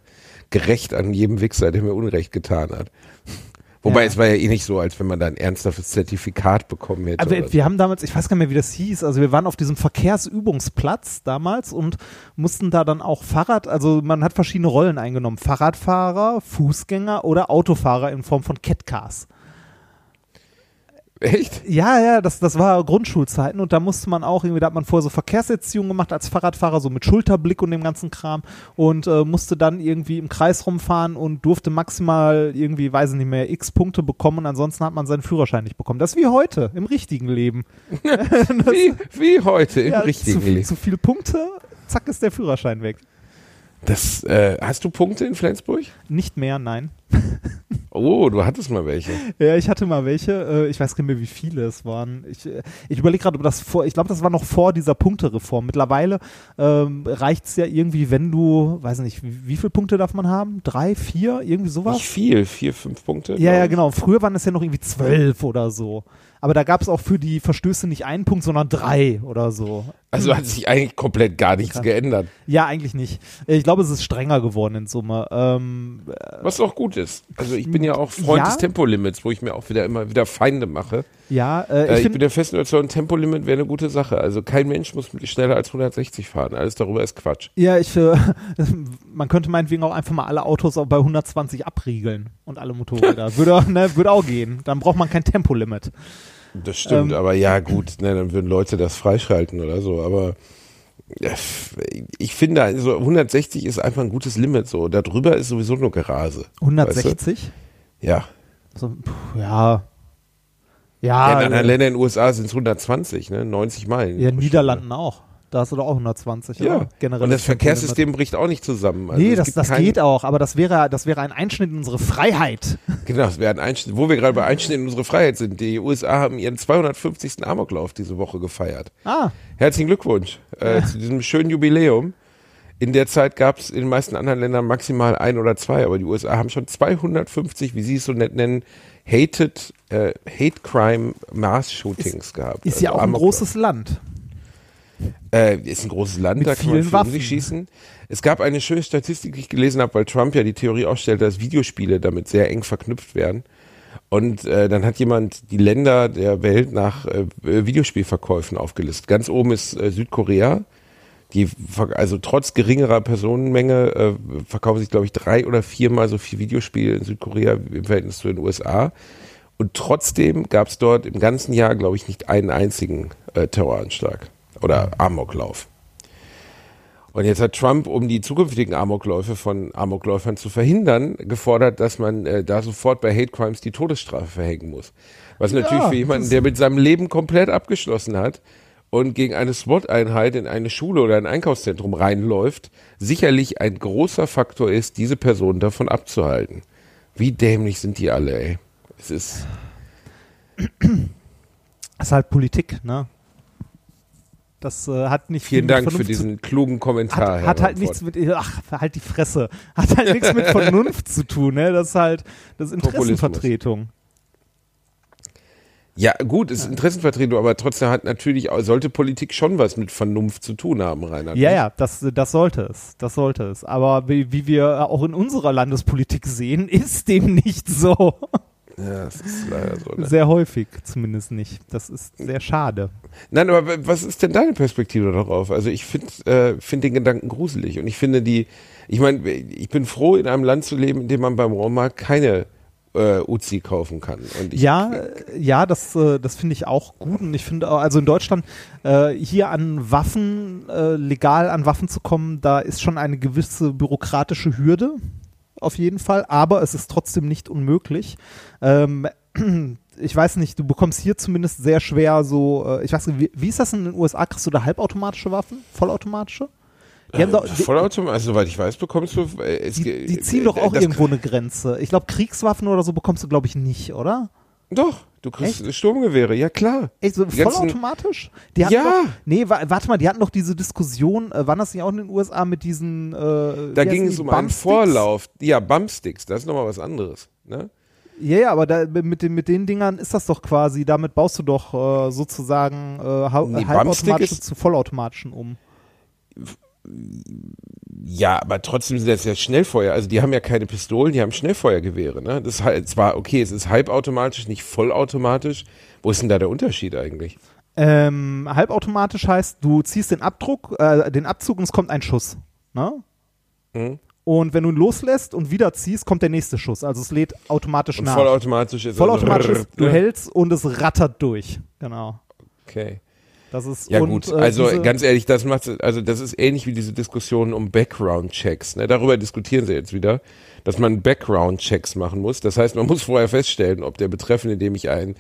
gerecht an jedem Wichser, der mir Unrecht getan hat. Wobei Ja. es war ja eh nicht so, als wenn man da ein ernsthaftes Zertifikat bekommen hätte. Aber oder wir, wir haben damals, ich weiß gar nicht mehr, wie das hieß, also wir waren auf diesem Verkehrsübungsplatz damals und mussten da dann auch Fahrrad, also man hat verschiedene Rollen eingenommen. Fahrradfahrer, Fußgänger oder Autofahrer in Form von Catcars. Echt? Ja, ja, das, das war Grundschulzeiten und da musste man auch irgendwie, da hat man vorher so Verkehrserziehung gemacht als Fahrradfahrer, so mit Schulterblick und dem ganzen Kram und äh, musste dann irgendwie im Kreis rumfahren und durfte maximal irgendwie, weiß ich nicht mehr, x Punkte bekommen und ansonsten hat man seinen Führerschein nicht bekommen. Das ist wie heute, im richtigen Leben. Wie, wie heute im Ja, richtigen zu, Leben. zu viele Punkte, zack ist der Führerschein weg. Das, äh, hast du Punkte in Flensburg? Nicht mehr, nein. Oh, du hattest mal welche. Ja, ich hatte mal welche. Äh, ich weiß gar nicht mehr, wie viele es waren. Ich, äh, ich überlege gerade, ob das vor, ich glaube, das war noch vor dieser Punktereform. Mittlerweile ähm, reicht es ja irgendwie, wenn du, weiß nicht, wie, wie viele Punkte darf man haben? Drei, vier, irgendwie sowas? Nicht viel, vier, fünf Punkte. Ja, ja, genau. Früher waren es ja noch irgendwie zwölf oder so. Aber da gab es auch für die Verstöße nicht einen Punkt, sondern drei oder so. Also hat sich eigentlich komplett gar nichts Krass. geändert. Ja, eigentlich nicht. Ich glaube, es ist strenger geworden in Summe. Ähm, Was auch gut ist. Also ich bin ja auch Freund Ja. des Tempolimits, wo ich mir auch wieder immer wieder Feinde mache. ja, äh, Äh, ich ich, bin der festen Überzeugung, Tempolimit wäre eine gute Sache. Also kein Mensch muss schneller als 160 fahren. Alles darüber ist Quatsch. ja, ich, äh, man könnte meinetwegen auch einfach mal alle Autos auch bei 120 abriegeln und alle Motorräder. würde, ne, würde auch gehen. Dann braucht man kein Tempolimit. Das stimmt, Ähm. aber ja gut, ne, dann würden Leute das freischalten oder so. Aber ja, ich finde, also 160 ist einfach ein gutes Limit. So darüber ist sowieso nur Gerase. 160? Ja. So, puh, ja. Ja, Ja, in anderen äh, Ländern in den USA sind es 120, ne? 90 Meilen. ja, in Niederlanden auch. Da hast du doch auch 120. Stunde. Ja, oder? Generell und das Verkehrssystem bricht auch nicht zusammen. Also nee, das, das geht auch, aber das wäre, das wäre ein Einschnitt in unsere Freiheit. Genau, das wäre ein Einschnitt, wo wir gerade bei Einschnitt in unsere Freiheit sind. Die USA haben ihren 250. Amoklauf diese Woche gefeiert. Ah, Herzlichen Glückwunsch äh, zu diesem schönen Jubiläum. In der Zeit gab es in den meisten anderen Ländern maximal ein oder zwei, aber die USA haben schon 250, wie sie es so nett nennen, Hated, äh, Hate Crime Mass Shootings gehabt. ist Also ja auch ein Amok- großes Land. Äh, ist ein großes Land, Mit da kann man Waffen. sich schießen. Es gab eine schöne Statistik, die ich gelesen habe, weil Trump ja die Theorie aufstellte, dass Videospiele damit sehr eng verknüpft werden. Und äh, dann hat jemand die Länder der Welt nach äh, Videospielverkäufen aufgelistet. Ganz oben ist äh, Südkorea. Die, also trotz geringerer Personenmenge äh, verkaufen sich, glaube ich, drei oder viermal so viel Videospiele in Südkorea im Verhältnis zu den USA. Und trotzdem gab es dort im ganzen Jahr, glaube ich, nicht einen einzigen äh, Terroranschlag oder Amoklauf. Und jetzt hat Trump, um die zukünftigen Amokläufe von Amokläufern zu verhindern, gefordert, dass man äh, da sofort bei Hate Crimes die Todesstrafe verhängen muss. Was natürlich für jemanden, der mit seinem Leben komplett abgeschlossen hat und gegen eine SWAT-Einheit in eine Schule oder ein Einkaufszentrum reinläuft, sicherlich ein großer Faktor ist, diese Person davon abzuhalten. Wie dämlich sind die alle, ey. Es ist, Das ist halt Politik, ne? Das äh, hat nicht vielen viel Dank mit für Vernunft diesen klugen Kommentar. Hat, hat halt nichts mit, ach, halt die Fresse. Hat halt nichts mit Vernunft zu tun, ne? Das ist halt, das ist Interessenvertretung. Ja, gut, ist Interessenvertretung, aber trotzdem hat natürlich, sollte Politik schon was mit Vernunft zu tun haben, Reinhard. Ja, ja, das, das sollte es. Das sollte es. Aber wie, wie wir auch in unserer Landespolitik sehen, ist dem nicht so. Ja, das ist leider so. Ne? Sehr häufig zumindest nicht. Das ist sehr schade. Nein, aber was ist denn deine Perspektive darauf? Also ich finde äh, find den Gedanken gruselig und ich finde die, ich meine, ich bin froh, in einem Land zu leben, in dem man beim Walmart keine äh, Uzi kaufen kann. Ich, Ja, ja, das, äh, das finde ich auch gut. Und ich finde, auch, also in Deutschland äh, hier an Waffen, äh, legal an Waffen zu kommen, da ist schon eine gewisse bürokratische Hürde, auf jeden Fall. Aber es ist trotzdem nicht unmöglich. Ähm, ich weiß nicht, du bekommst hier zumindest sehr schwer so, äh, ich weiß nicht, wie, wie ist das in den USA? Kriegst du da halbautomatische Waffen? Vollautomatische? Die, haben doch, Vollautomat, also, soweit ich weiß, bekommst du. Äh, es, die, die ziehen doch auch irgendwo eine Grenze. Ich glaube, Kriegswaffen oder so bekommst du, glaube ich, nicht, oder? Doch, du kriegst Sturmgewehre, ja klar. Echt, so Die vollautomatisch? Die Ja. Doch, nee, wa warte mal, die hatten doch diese Diskussion, äh, waren das nicht auch in den USA mit diesen. Äh, Da ging es um einen? Vorlauf. Ja, Bumpsticks, das ist nochmal was anderes. Ne? Ja, ja, aber da, mit, den, mit den Dingern ist das doch quasi, damit baust du doch äh, sozusagen äh, Nee, halbautomatische zu vollautomatischen um. Ja, aber trotzdem sind das ja Schnellfeuer. Also die haben ja keine Pistolen, die haben Schnellfeuergewehre. Ne? Das ist halt zwar okay, es ist halbautomatisch, nicht vollautomatisch. Wo ist denn da der Unterschied eigentlich? Ähm, halbautomatisch heißt, du ziehst den Abdruck, äh, den Abzug und es kommt ein Schuss. Ne? Mhm. Und wenn du ihn loslässt und wieder ziehst, kommt der nächste Schuss. Also es lädt automatisch Und nach. vollautomatisch ist Vollautomatisch also, ist, du ne? hältst und es rattert durch. Genau. Okay. Das ist Ja und, gut, äh, also diese, ganz ehrlich, das macht also das ist ähnlich wie diese Diskussion um Background-Checks. Ne? Darüber diskutieren sie jetzt wieder, dass man Background-Checks machen muss. Das heißt, man muss vorher feststellen, ob der Betreffende, dem ich ein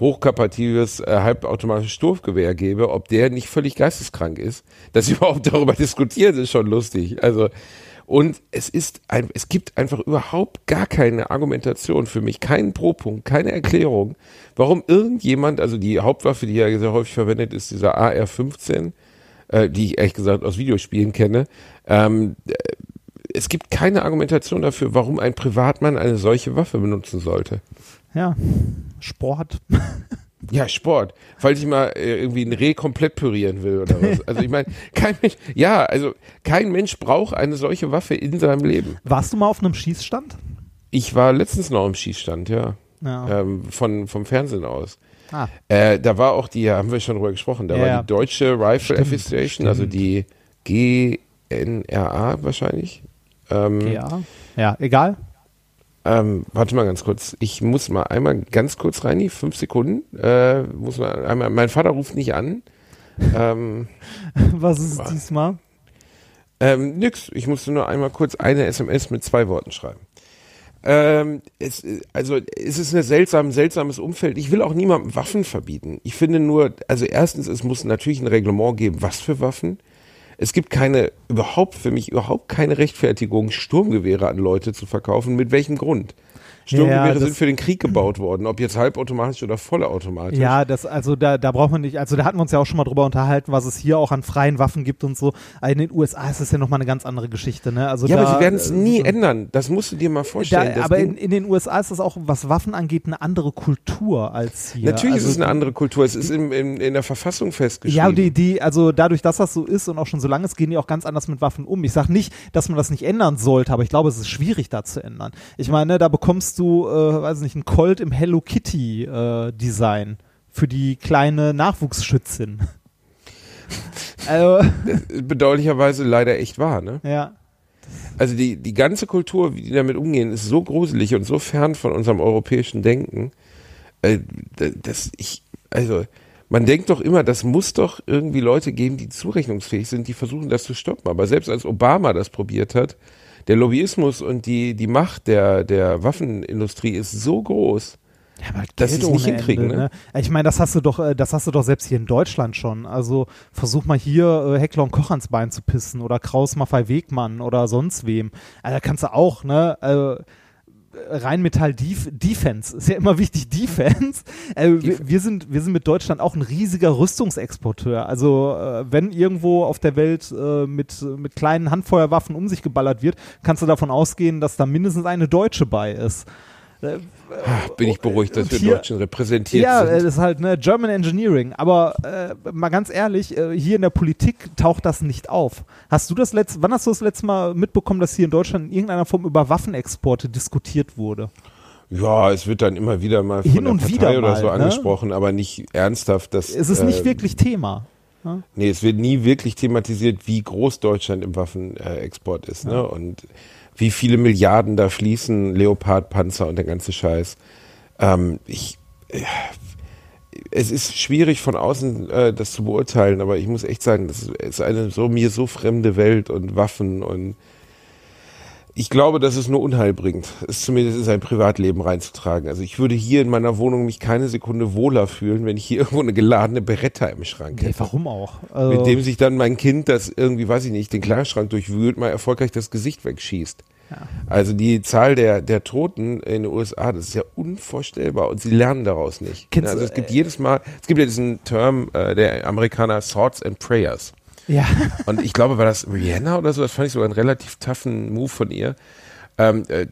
hochkapatives äh, halbautomatisches Sturmgewehr gebe, ob der nicht völlig geisteskrank ist. Dass sie überhaupt darüber diskutieren, ist schon lustig. Also Und es ist ein, es gibt einfach überhaupt gar keine Argumentation für mich, keinen Pro-Punkt, keine Erklärung, warum irgendjemand, also die Hauptwaffe, die ja sehr häufig verwendet ist, dieser AR-15, äh, die ich ehrlich gesagt aus Videospielen kenne, ähm, äh, es gibt keine Argumentation dafür, warum ein Privatmann eine solche Waffe benutzen sollte. Ja, Sport. Ja, Sport. Falls ich mal äh, irgendwie ein Reh komplett pürieren will oder was. Also ich meine, kein Mensch, ja, also kein Mensch braucht eine solche Waffe in seinem Leben. Warst du mal auf einem Schießstand? Ich war letztens noch im Schießstand, ja. Ja. Ähm, von, vom Fernsehen aus. Ah. Äh, da war auch die, haben wir schon drüber gesprochen, da Ja, war die Deutsche Rifle Association, also die GNRA wahrscheinlich. Ähm, Ja. Ja, egal. Ähm, warte mal ganz kurz. Ich muss mal einmal ganz kurz rein, fünf Sekunden. Äh, muss mal einmal. Mein Vater ruft nicht an. ähm, Was ist es diesmal? ähm, nix. Ich musste nur einmal kurz eine SMS mit zwei Worten schreiben. Ähm, es, also es ist ein seltsam, seltsames Umfeld. Ich will auch niemandem Waffen verbieten. Ich finde nur, also erstens, es muss natürlich ein Reglement geben, was für Waffen. Es gibt keine, überhaupt für mich überhaupt keine Rechtfertigung, Sturmgewehre an Leute zu verkaufen. Mit welchem Grund? Sturmgewehre das- sind für den Krieg gebaut worden, ob jetzt halbautomatisch oder vollautomatisch. Ja, das, also da, da braucht man nicht, also da hatten wir uns ja auch schon mal drüber unterhalten, was es hier auch an freien Waffen gibt und so. In den USA ist das ja nochmal eine ganz andere Geschichte, ne? Also Ja, da, aber sie werden es äh, nie so- ändern. Das musst du dir mal vorstellen. Da, aber in, in den USA ist das auch, was Waffen angeht, eine andere Kultur als hier. Natürlich also, ist es eine andere Kultur. Es ist im, im, in der Verfassung festgeschrieben. Ja, die, die, also dadurch, dass das so ist und auch schon so lange ist, gehen die auch ganz anders mit Waffen um. Ich sage nicht, dass man das nicht ändern sollte, aber ich glaube, es ist schwierig, da zu ändern. Ich meine, da bekommst du, äh, weiß nicht, einen Colt im Hello Kitty äh, Design für die kleine Nachwuchsschützin. also, bedauerlicherweise leider echt wahr, ne? ja. Also die, die ganze Kultur, wie die damit umgehen, ist so gruselig und so fern von unserem europäischen Denken, äh, dass ich, also man denkt doch immer, das muss doch irgendwie Leute geben, die zurechnungsfähig sind, die versuchen das zu stoppen. Aber selbst als Obama das probiert hat, der Lobbyismus und die, die Macht der, der Waffenindustrie ist so groß, Ja, aber Dass Geld sie's nicht hinkriegen, Ende, ne? Ich meine, das hast du doch, äh, das hast du doch selbst hier in Deutschland schon. Also versuch mal hier äh, Heckler und Koch ans Bein zu pissen oder Kraus Maffei Wegmann oder sonst wem. Also, da kannst du auch, ne? Äh, Rheinmetall Def Defense ist ja immer wichtig Defense. Äh, wir, wir sind wir sind mit Deutschland auch ein riesiger Rüstungsexporteur. Also äh, wenn irgendwo auf der Welt äh, mit mit kleinen Handfeuerwaffen um sich geballert wird, kannst du davon ausgehen, dass da mindestens eine Deutsche bei ist. Äh, bin ich beruhigt, dass wir hier- Deutschen repräsentiert ja, äh, sind. das ist halt ne, German Engineering. Aber äh, mal ganz ehrlich, äh, hier in der Politik taucht das nicht auf. Hast du das letzte, wann hast du das letzte Mal mitbekommen, dass hier in Deutschland in irgendeiner Form über Waffenexporte diskutiert wurde? Ja, es wird dann immer wieder mal von Hin der Partei wieder oder mal, so ne? angesprochen, aber nicht ernsthaft. Dass, Es ist nicht äh, wirklich Thema. Nee, es wird nie wirklich thematisiert, wie groß Deutschland im Waffenexport ist, ne? Und wie viele Milliarden da fließen, Leopardpanzer und der ganze Scheiß. Ähm, ich, äh, es ist schwierig von außen äh, das zu beurteilen, aber ich muss echt sagen, das ist eine so mir so fremde Welt und Waffen und ich glaube, dass es nur Unheil bringt, es zumindest in sein Privatleben reinzutragen. Also ich würde hier in meiner Wohnung mich keine Sekunde wohler fühlen, wenn ich hier irgendwo eine geladene Beretta im Schrank Nee, hätte. warum auch? Also, Mit dem sich dann mein Kind, das irgendwie, weiß ich nicht, den Kleiderschrank durchwühlt, mal erfolgreich das Gesicht wegschießt. Also die Zahl der, der Toten in den USA, das ist ja unvorstellbar und sie lernen daraus nicht. Kennst also es gibt jedes Mal, es gibt ja diesen Term äh, der Amerikaner Thoughts and Prayers. Ja. Und ich glaube, war das Rihanna oder so, das fand ich sogar einen relativ toughen Move von ihr. Ähm, äh,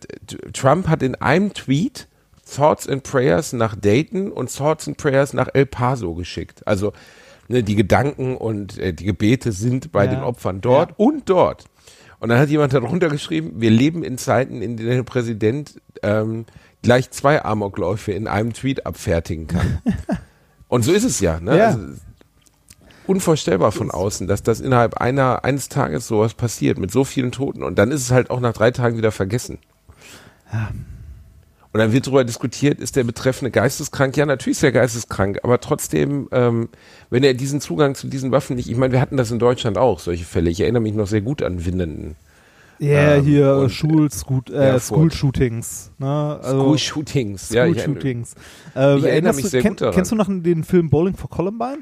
Trump hat in einem Tweet Thoughts and Prayers nach Dayton und Thoughts and Prayers nach El Paso geschickt. Also ne, die Gedanken und äh, die Gebete sind bei Ja. den Opfern dort Ja. und dort. Und dann hat jemand darunter geschrieben, wir leben in Zeiten, in denen der Präsident ähm, gleich zwei Amokläufe in einem Tweet abfertigen kann. und so ist es ja. Ne? Ja. Also, unvorstellbar von außen, dass das innerhalb einer eines Tages sowas passiert mit so vielen Toten und dann ist es halt auch nach drei Tagen wieder vergessen. Und dann wird darüber diskutiert, ist der Betreffende geisteskrank? Ja, natürlich ist er geisteskrank, aber trotzdem, ähm, wenn er diesen Zugang zu diesen Waffen nicht, ich meine, wir hatten das in Deutschland auch, solche Fälle. Ich erinnere mich noch sehr gut an Winnenden. Ja, Ähm, hier und, äh, Erfurt. School-Shootings. Ne? Also, School-Shootings. Ja, ich erinnere- School-Shootings. Äh, ich erinnere mich du- sehr kenn- gut daran. Kennst du noch den Film Bowling for Columbine?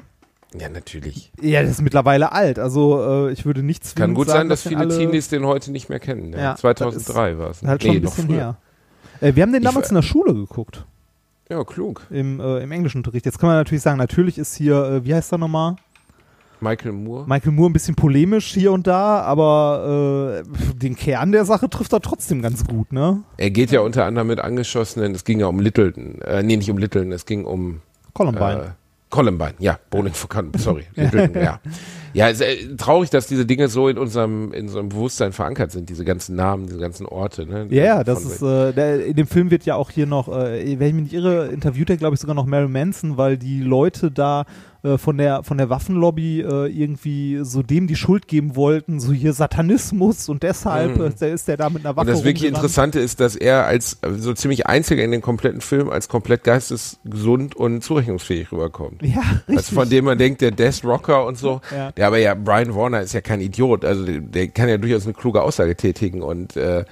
Ja, natürlich. Ja, das ist mittlerweile alt. Also äh, ich würde nicht zwingend Kann gut sagen, sein, dass den viele Teenies den heute nicht mehr kennen. Ja. Ja, 2003 war es. Halt schon ein bisschen her. Äh, wir haben den damals in der Schule geguckt, Ja, klug. im, äh, im Englischunterricht. Jetzt kann man natürlich sagen, natürlich ist hier, äh, wie heißt er nochmal? Michael Moore. Michael Moore ein bisschen polemisch hier und da, aber äh, den Kern der Sache trifft er trotzdem ganz gut, ne? Er geht ja unter anderem mit angeschossenen, es ging ja um Littleton, äh, nee, nicht um Littleton, es ging um Columbine. Columbine, ja, Bowling for Columbine, sorry, ja. Ja, es ist äh, traurig, dass diese Dinge so in unserem, in unserem Bewusstsein verankert sind, diese ganzen Namen, diese ganzen Orte, ne? Ja, ja, das ist, äh, der, in dem Film wird ja auch hier noch, äh, wenn ich mich nicht irre, interviewt er, glaube ich, sogar noch Marilyn Manson, weil die Leute da äh, von der von der Waffenlobby äh, irgendwie so dem die Schuld geben wollten, so hier Satanismus und deshalb Mhm. äh, ist der da mit einer Waffe Und das wirklich. Interessante ist, dass er als äh, so ziemlich einziger in dem kompletten Film als komplett geistesgesund und zurechnungsfähig rüberkommt. Ja, richtig. Also von dem man denkt, der Death Rocker und so. Ja. Der aber ja, Brian Warner ist ja kein Idiot. Also der, der kann ja durchaus eine kluge Aussage tätigen und äh,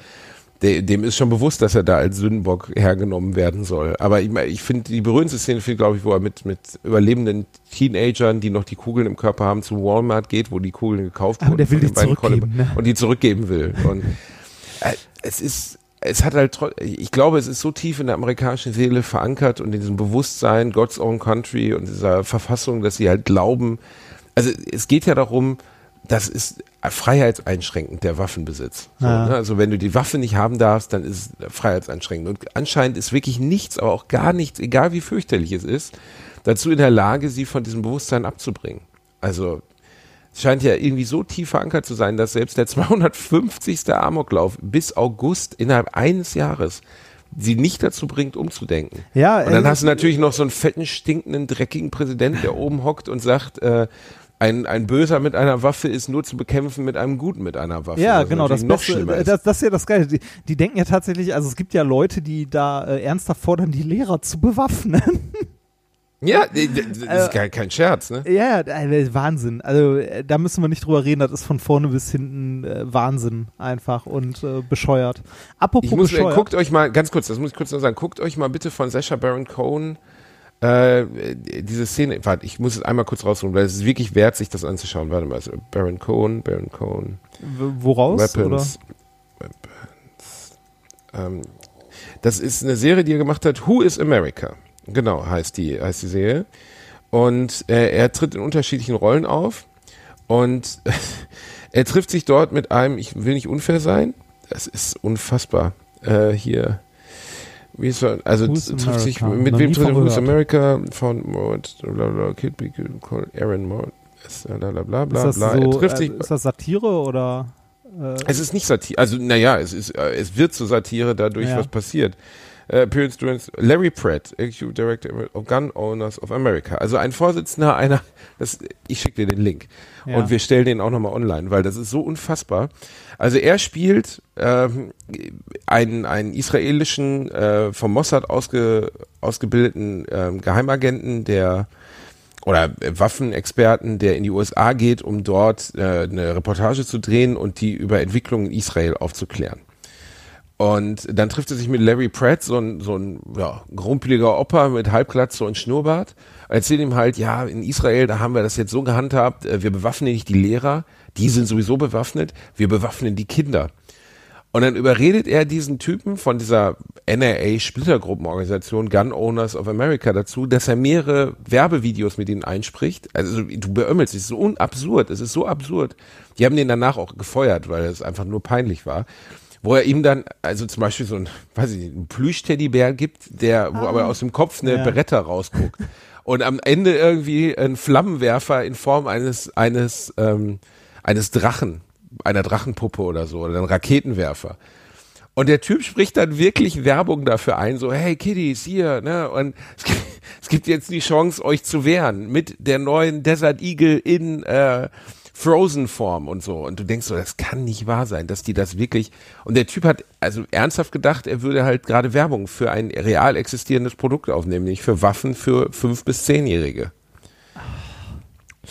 der, dem ist schon bewusst, dass er da als Sündenbock hergenommen werden soll. Aber ich, ich finde die berührendste Szene, glaube ich, wo er mit, mit überlebenden Teenagern, die noch die Kugeln im Körper haben, zu Walmart geht, wo die Kugeln gekauft Aber wurden. der will die zurückgeben, ne? Und die zurückgeben will. Und äh, es ist, es hat halt, ich glaube, es ist so tief in der amerikanischen Seele verankert und in diesem Bewusstsein, God's Own Country und dieser Verfassung, dass sie halt glauben, also es geht ja darum, das ist freiheitseinschränkend, der Waffenbesitz. So, Ja. ne? Also wenn du die Waffe nicht haben darfst, dann ist es freiheitseinschränkend. Und anscheinend ist wirklich nichts, aber auch gar nichts, egal wie fürchterlich es ist, dazu in der Lage, sie von diesem Bewusstsein abzubringen. Also es scheint ja irgendwie so tief verankert zu sein, dass selbst der 250. Amoklauf bis August innerhalb eines Jahres sie nicht dazu bringt, umzudenken. Ja, Und dann äh, hast du natürlich noch so einen fetten, stinkenden, dreckigen Präsidenten, der oben hockt und sagt, äh, ein, ein Böser mit einer Waffe ist nur zu bekämpfen mit einem Guten mit einer Waffe. Ja, genau, das, noch Beste, schlimmer ist. das, das ist ja das Geile. Die, die denken ja tatsächlich, also es gibt ja Leute, die da äh, ernsthaft fordern, die Lehrer zu bewaffnen. ja, das ist kein, kein Scherz, ne? ja, äh, Wahnsinn. Also äh, da müssen wir nicht drüber reden, das ist von vorne bis hinten äh, Wahnsinn einfach und äh, bescheuert. Apropos Ich muss, äh, bescheuert. guckt euch mal, ganz kurz, das muss ich kurz noch sagen, guckt euch mal bitte von Sacha Baron Cohen äh, diese Szene, warte, ich muss es einmal kurz rausholen, weil es ist wirklich wert, sich das anzuschauen. Warte mal, also Baron Cohen, Baron Cohen, Woraus? Oder? Weapons, Weapons. Ähm, das ist eine Serie, die er gemacht hat, Who is America? Genau, heißt die, heißt die Serie. Und äh, er tritt in unterschiedlichen Rollen auf und er trifft sich dort mit einem, ich will nicht unfair sein, das ist unfassbar. Äh, hier, wie er, also trifft sich, mit wem trifft von Who's. America von Mort, bla bla, Kid Be called Aaron Mort, bla bla bla Ist das, so, trifft äh, sich, ist das Satire oder? Äh, es ist nicht Satire, also naja, es ist, äh, es wird zur Satire dadurch, was passiert. Äh, Appearance during Larry Pratt, Executive Director of Gun Owners of America. Also ein Vorsitzender einer, das, ich schicke dir den Link Ja. und wir stellen den auch nochmal online, weil das ist so unfassbar. Also er spielt ähm, einen, einen israelischen, äh, vom Mossad ausge, ausgebildeten ähm, Geheimagenten, der oder Waffenexperten, der in die USA geht, um dort äh, eine Reportage zu drehen und die über Entwicklungen in Israel aufzuklären. Und dann trifft er sich mit Larry Pratt, so ein, so ein ja, grumpeliger Opa mit Halbglatze und Schnurrbart. Erzählt ihm halt, ja, in Israel, da haben wir das jetzt so gehandhabt, äh, wir bewaffnen nicht die Lehrer, die sind sowieso bewaffnet, wir bewaffnen die Kinder. Und dann überredet er diesen Typen von dieser NRA-Splittergruppenorganisation Gun Owners of America dazu, dass er mehrere Werbevideos mit ihnen einspricht. Also du beömmelst, es ist so unabsurd, es ist so absurd. Die haben den danach auch gefeuert, weil es einfach nur peinlich war. Wo er ihm dann, also zum Beispiel so ein, weiß ich nicht, ein Plüsch-Teddybär gibt, der, wo aber aus dem Kopf eine Ja. Beretta rausguckt. Und am Ende irgendwie ein Flammenwerfer in Form eines, eines, ähm, eines Drachen, einer Drachenpuppe oder so, oder ein Raketenwerfer. Und der Typ spricht dann wirklich Werbung dafür ein, so, hey Kiddies, hier, ne, und es gibt, es gibt jetzt die Chance, euch zu wehren mit der neuen Desert Eagle in äh, Frozen-Form und so. Und du denkst so, das kann nicht wahr sein, dass die das wirklich. Und der Typ hat also ernsthaft gedacht, er würde halt gerade Werbung für ein real existierendes Produkt aufnehmen, nämlich für Waffen für fünf bis zehnjährige.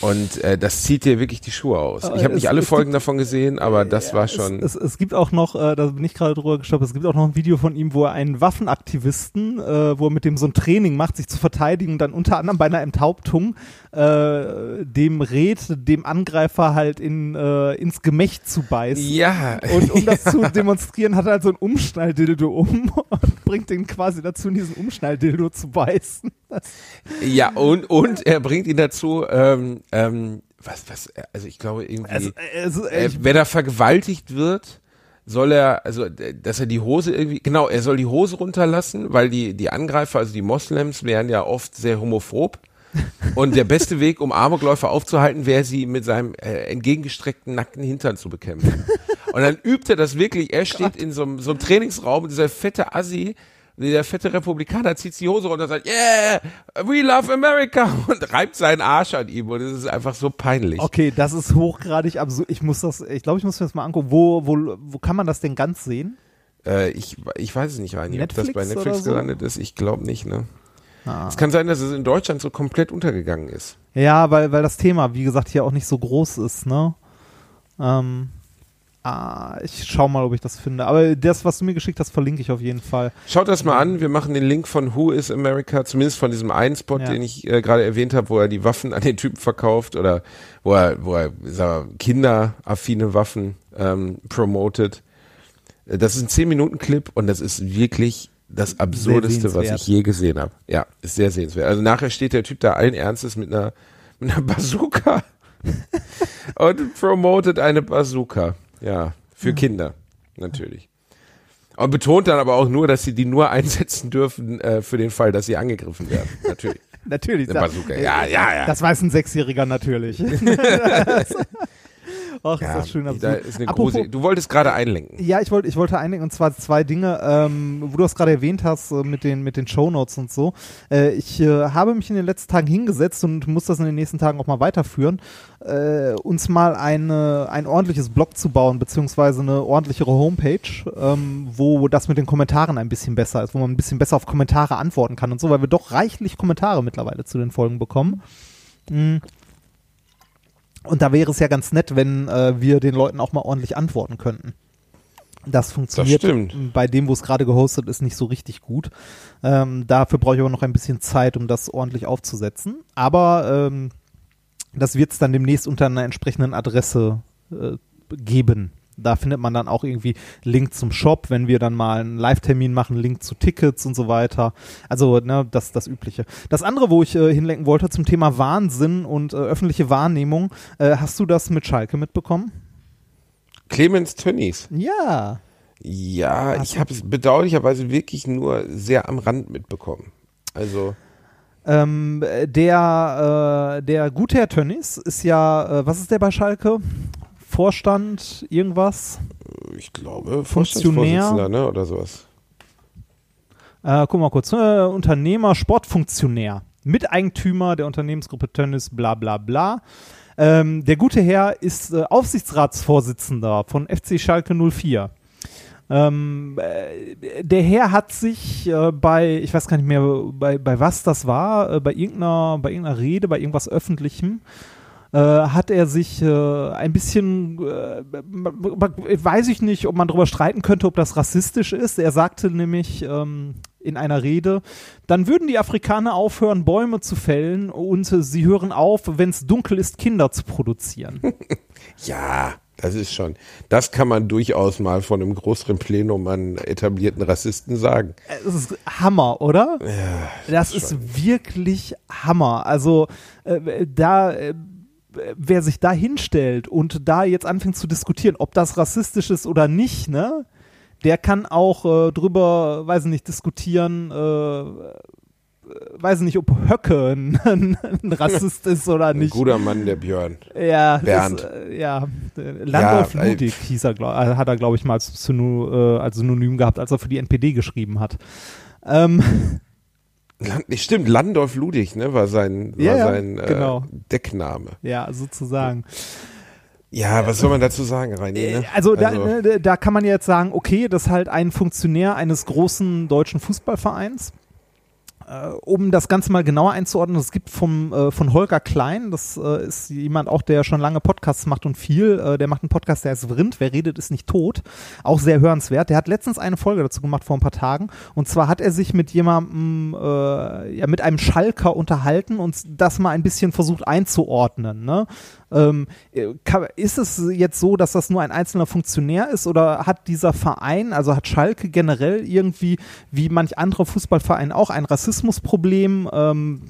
Und äh, das zieht dir wirklich die Schuhe aus. Ich habe nicht alle Folgen davon gesehen, aber das war schon. Es, es, es gibt auch noch, äh, da bin ich gerade drüber gestoppt, es gibt auch noch ein Video von ihm, wo er einen Waffenaktivisten, äh, wo er mit dem so ein Training macht, sich zu verteidigen und dann unter anderem bei einer Enthauptung äh, dem rät, dem Angreifer halt in, äh, ins Gemächt zu beißen. ja. Und um das zu demonstrieren, hat er halt so ein Umschnalldildo um und bringt ihn quasi dazu, in diesen Umschnalldildo zu beißen. Das, ja, und, und er bringt ihn dazu, ähm, ähm, was, was, also ich glaube irgendwie, also, also, äh, wenn er vergewaltigt wird, soll er, also, dass er die Hose irgendwie, genau, er soll die Hose runterlassen, weil die, die Angreifer, also die Moslems, wären ja oft sehr homophob. Und der beste Weg, um Amokläufer aufzuhalten, wäre sie mit seinem äh, entgegengestreckten nackten Hintern zu bekämpfen. Und dann übt er das wirklich. Er steht in so einem, so einem Trainingsraum und dieser fette Assi, der fette Republikaner zieht die Hose runter und sagt, yeah, we love America und reibt seinen Arsch an ihm und es ist einfach so peinlich. okay, das ist hochgradig absurd. Ich muss das, ich glaube, ich muss mir das mal angucken. Wo, wo, wo kann man das denn ganz sehen? Äh, ich, ich weiß es nicht, Reini, ob das bei Netflix so? gelandet ist. Ich glaube nicht, ne? Ah. Es kann sein, dass es in Deutschland so komplett untergegangen ist. Ja, weil, weil das Thema, wie gesagt, hier auch nicht so groß ist, ne? Ähm, ah, ich schau mal, ob ich das finde. Aber das, was du mir geschickt hast, verlinke ich auf jeden Fall. Schaut das mal an. Wir machen den Link von Who is America, zumindest von diesem einen Spot, Ja. den ich äh, gerade erwähnt habe, wo er die Waffen an den Typen verkauft oder wo er, wo er sag mal, kinderaffine Waffen ähm, promotet. Äh, Das ist ein 10-Minuten-Clip und das ist wirklich das Absurdeste, was ich je gesehen habe. Ja, ist sehr sehenswert. Also nachher steht der Typ da allen Ernstes mit einer, mit einer Bazooka und promotet eine Bazooka. Ja, für Kinder, natürlich. Und betont dann aber auch nur, dass sie die nur einsetzen dürfen äh, für den Fall, dass sie angegriffen werden. Natürlich. Natürlich. Eine Bazooka. Ja, ja, ja. Das weiß ein Sechsjähriger natürlich. Ach, ja, ist das schön da ist eine Apropos- große, du wolltest gerade einlenken. Ja, ich wollte, ich wollte einigen und zwar zwei Dinge, ähm, wo du das gerade erwähnt hast äh, mit den mit den Shownotes und so. Äh, ich äh, habe mich in den letzten Tagen hingesetzt und muss das in den nächsten Tagen auch mal weiterführen, äh, uns mal eine, ein ordentliches Blog zu bauen beziehungsweise eine ordentlichere Homepage, ähm, wo das mit den Kommentaren ein bisschen besser ist, wo man ein bisschen besser auf Kommentare antworten kann und so, weil wir doch reichlich Kommentare mittlerweile zu den Folgen bekommen. Mm. Und da wäre es ja ganz nett, wenn äh, wir den Leuten auch mal ordentlich antworten könnten. Das funktioniert stimmt. bei dem, wo es gerade gehostet ist, nicht so richtig gut. Ähm, dafür brauche ich aber noch ein bisschen Zeit, um das ordentlich aufzusetzen. Aber ähm, das wird es dann demnächst unter einer entsprechenden Adresse äh, geben. Da findet man dann auch irgendwie Link zum Shop, wenn wir dann mal einen Live-Termin machen, Link zu Tickets und so weiter. Also, ne, das das Übliche. Das andere, wo ich äh, hinlenken wollte, zum Thema Wahnsinn und äh, öffentliche Wahrnehmung, äh, hast du das mit Schalke mitbekommen? Clemens Tönnies. Ja. Ja, Hast ich habe es bedauerlicherweise wirklich nur sehr am Rand mitbekommen. Also, Ähm, der, äh, der gute Herr Tönnies ist ja, äh, was ist der bei Schalke? Vorstand, irgendwas? ich glaube, Funktionär. Vorstandsvorsitzender, ne, oder sowas. Äh, guck mal kurz. Äh, Unternehmer, Sportfunktionär, Miteigentümer der Unternehmensgruppe Tönnies, bla bla bla. Ähm, der gute Herr ist äh, Aufsichtsratsvorsitzender von FC Schalke 04. Ähm, äh, der Herr hat sich äh, bei, ich weiß gar nicht mehr, bei, bei was das war, äh, bei, irgendeiner, bei irgendeiner Rede, bei irgendwas Öffentlichem, äh, hat er sich äh, ein bisschen, äh, weiß ich nicht, ob man darüber streiten könnte, ob das rassistisch ist. Er sagte nämlich ähm, in einer Rede, dann würden die Afrikaner aufhören, Bäume zu fällen und äh, sie hören auf, wenn es dunkel ist, Kinder zu produzieren. Ja, das ist schon. Das kann man durchaus mal von einem größeren Plenum an etablierten Rassisten sagen. Das ist Hammer, oder? Ja, Das ist wirklich Hammer. Also äh, da, äh, wer sich da hinstellt und da jetzt anfängt zu diskutieren, ob das rassistisch ist oder nicht, ne? Der kann auch äh, drüber, weiß ich nicht, diskutieren, äh, äh, weiß ich nicht, ob Höcke ein, ein Rassist ist oder ein nicht. guter Mann, der Björn. Ja, Bernd. Das, äh, ja, Landolf Ja, Ludwig hieß er, glaub, äh, hat er, glaube ich, mal als, äh, als Synonym gehabt, als er für die NPD geschrieben hat. Ähm, Land, stimmt, Landolf Ludwig, ne, war sein, war Ja, sein äh, genau. Deckname. ja, sozusagen. Ja, was soll man dazu sagen, Reini? Ne? Also, da, ne, da kann man jetzt sagen, okay, das ist halt ein Funktionär eines großen deutschen Fußballvereins. Äh, um das Ganze mal genauer einzuordnen, es gibt vom, äh, von Holger Klein, das äh, ist jemand auch, der schon lange Podcasts macht und viel, äh, der macht einen Podcast, der heißt Vrind, wer redet ist nicht tot, auch sehr hörenswert. Der hat letztens eine Folge dazu gemacht vor ein paar Tagen und zwar hat er sich mit jemandem, äh, ja, mit einem Schalker unterhalten und das mal ein bisschen versucht einzuordnen. Ne? Ähm, äh, ist es jetzt so, dass das nur ein einzelner Funktionär ist oder hat dieser Verein, also hat Schalke generell irgendwie, wie manch andere Fußballverein auch, ein Rassismusproblem? Ähm,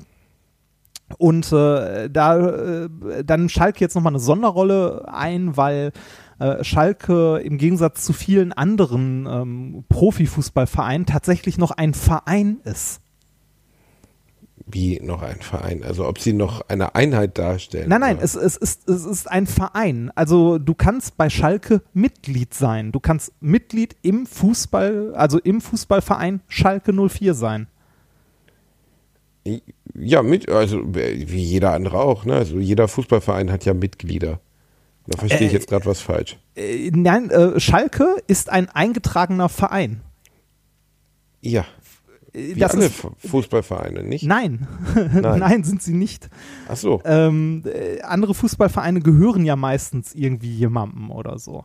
und äh, da äh, dann Schalke jetzt nochmal eine Sonderrolle ein, weil äh, Schalke im Gegensatz zu vielen anderen ähm, Profifußballvereinen tatsächlich noch ein Verein ist. Wie noch ein Verein? Also ob sie noch eine Einheit darstellen? Nein, nein, es, es, ist, es ist ein Verein. Also du kannst bei Schalke Mitglied sein. Du kannst Mitglied im Fußball, also im Fußballverein Schalke 04 sein. Ja, mit, also wie jeder andere auch, ne? Also jeder Fußballverein hat ja Mitglieder. Da verstehe ich Äh, jetzt gerade was falsch. Äh, nein, äh, Schalke ist ein eingetragener Verein. Ja, wie das alle ist, Fu- Fußballvereine, nicht? nein. Nein. nein, sind sie nicht. Ach so. Ähm, äh, andere Fußballvereine gehören ja meistens irgendwie jemandem oder so.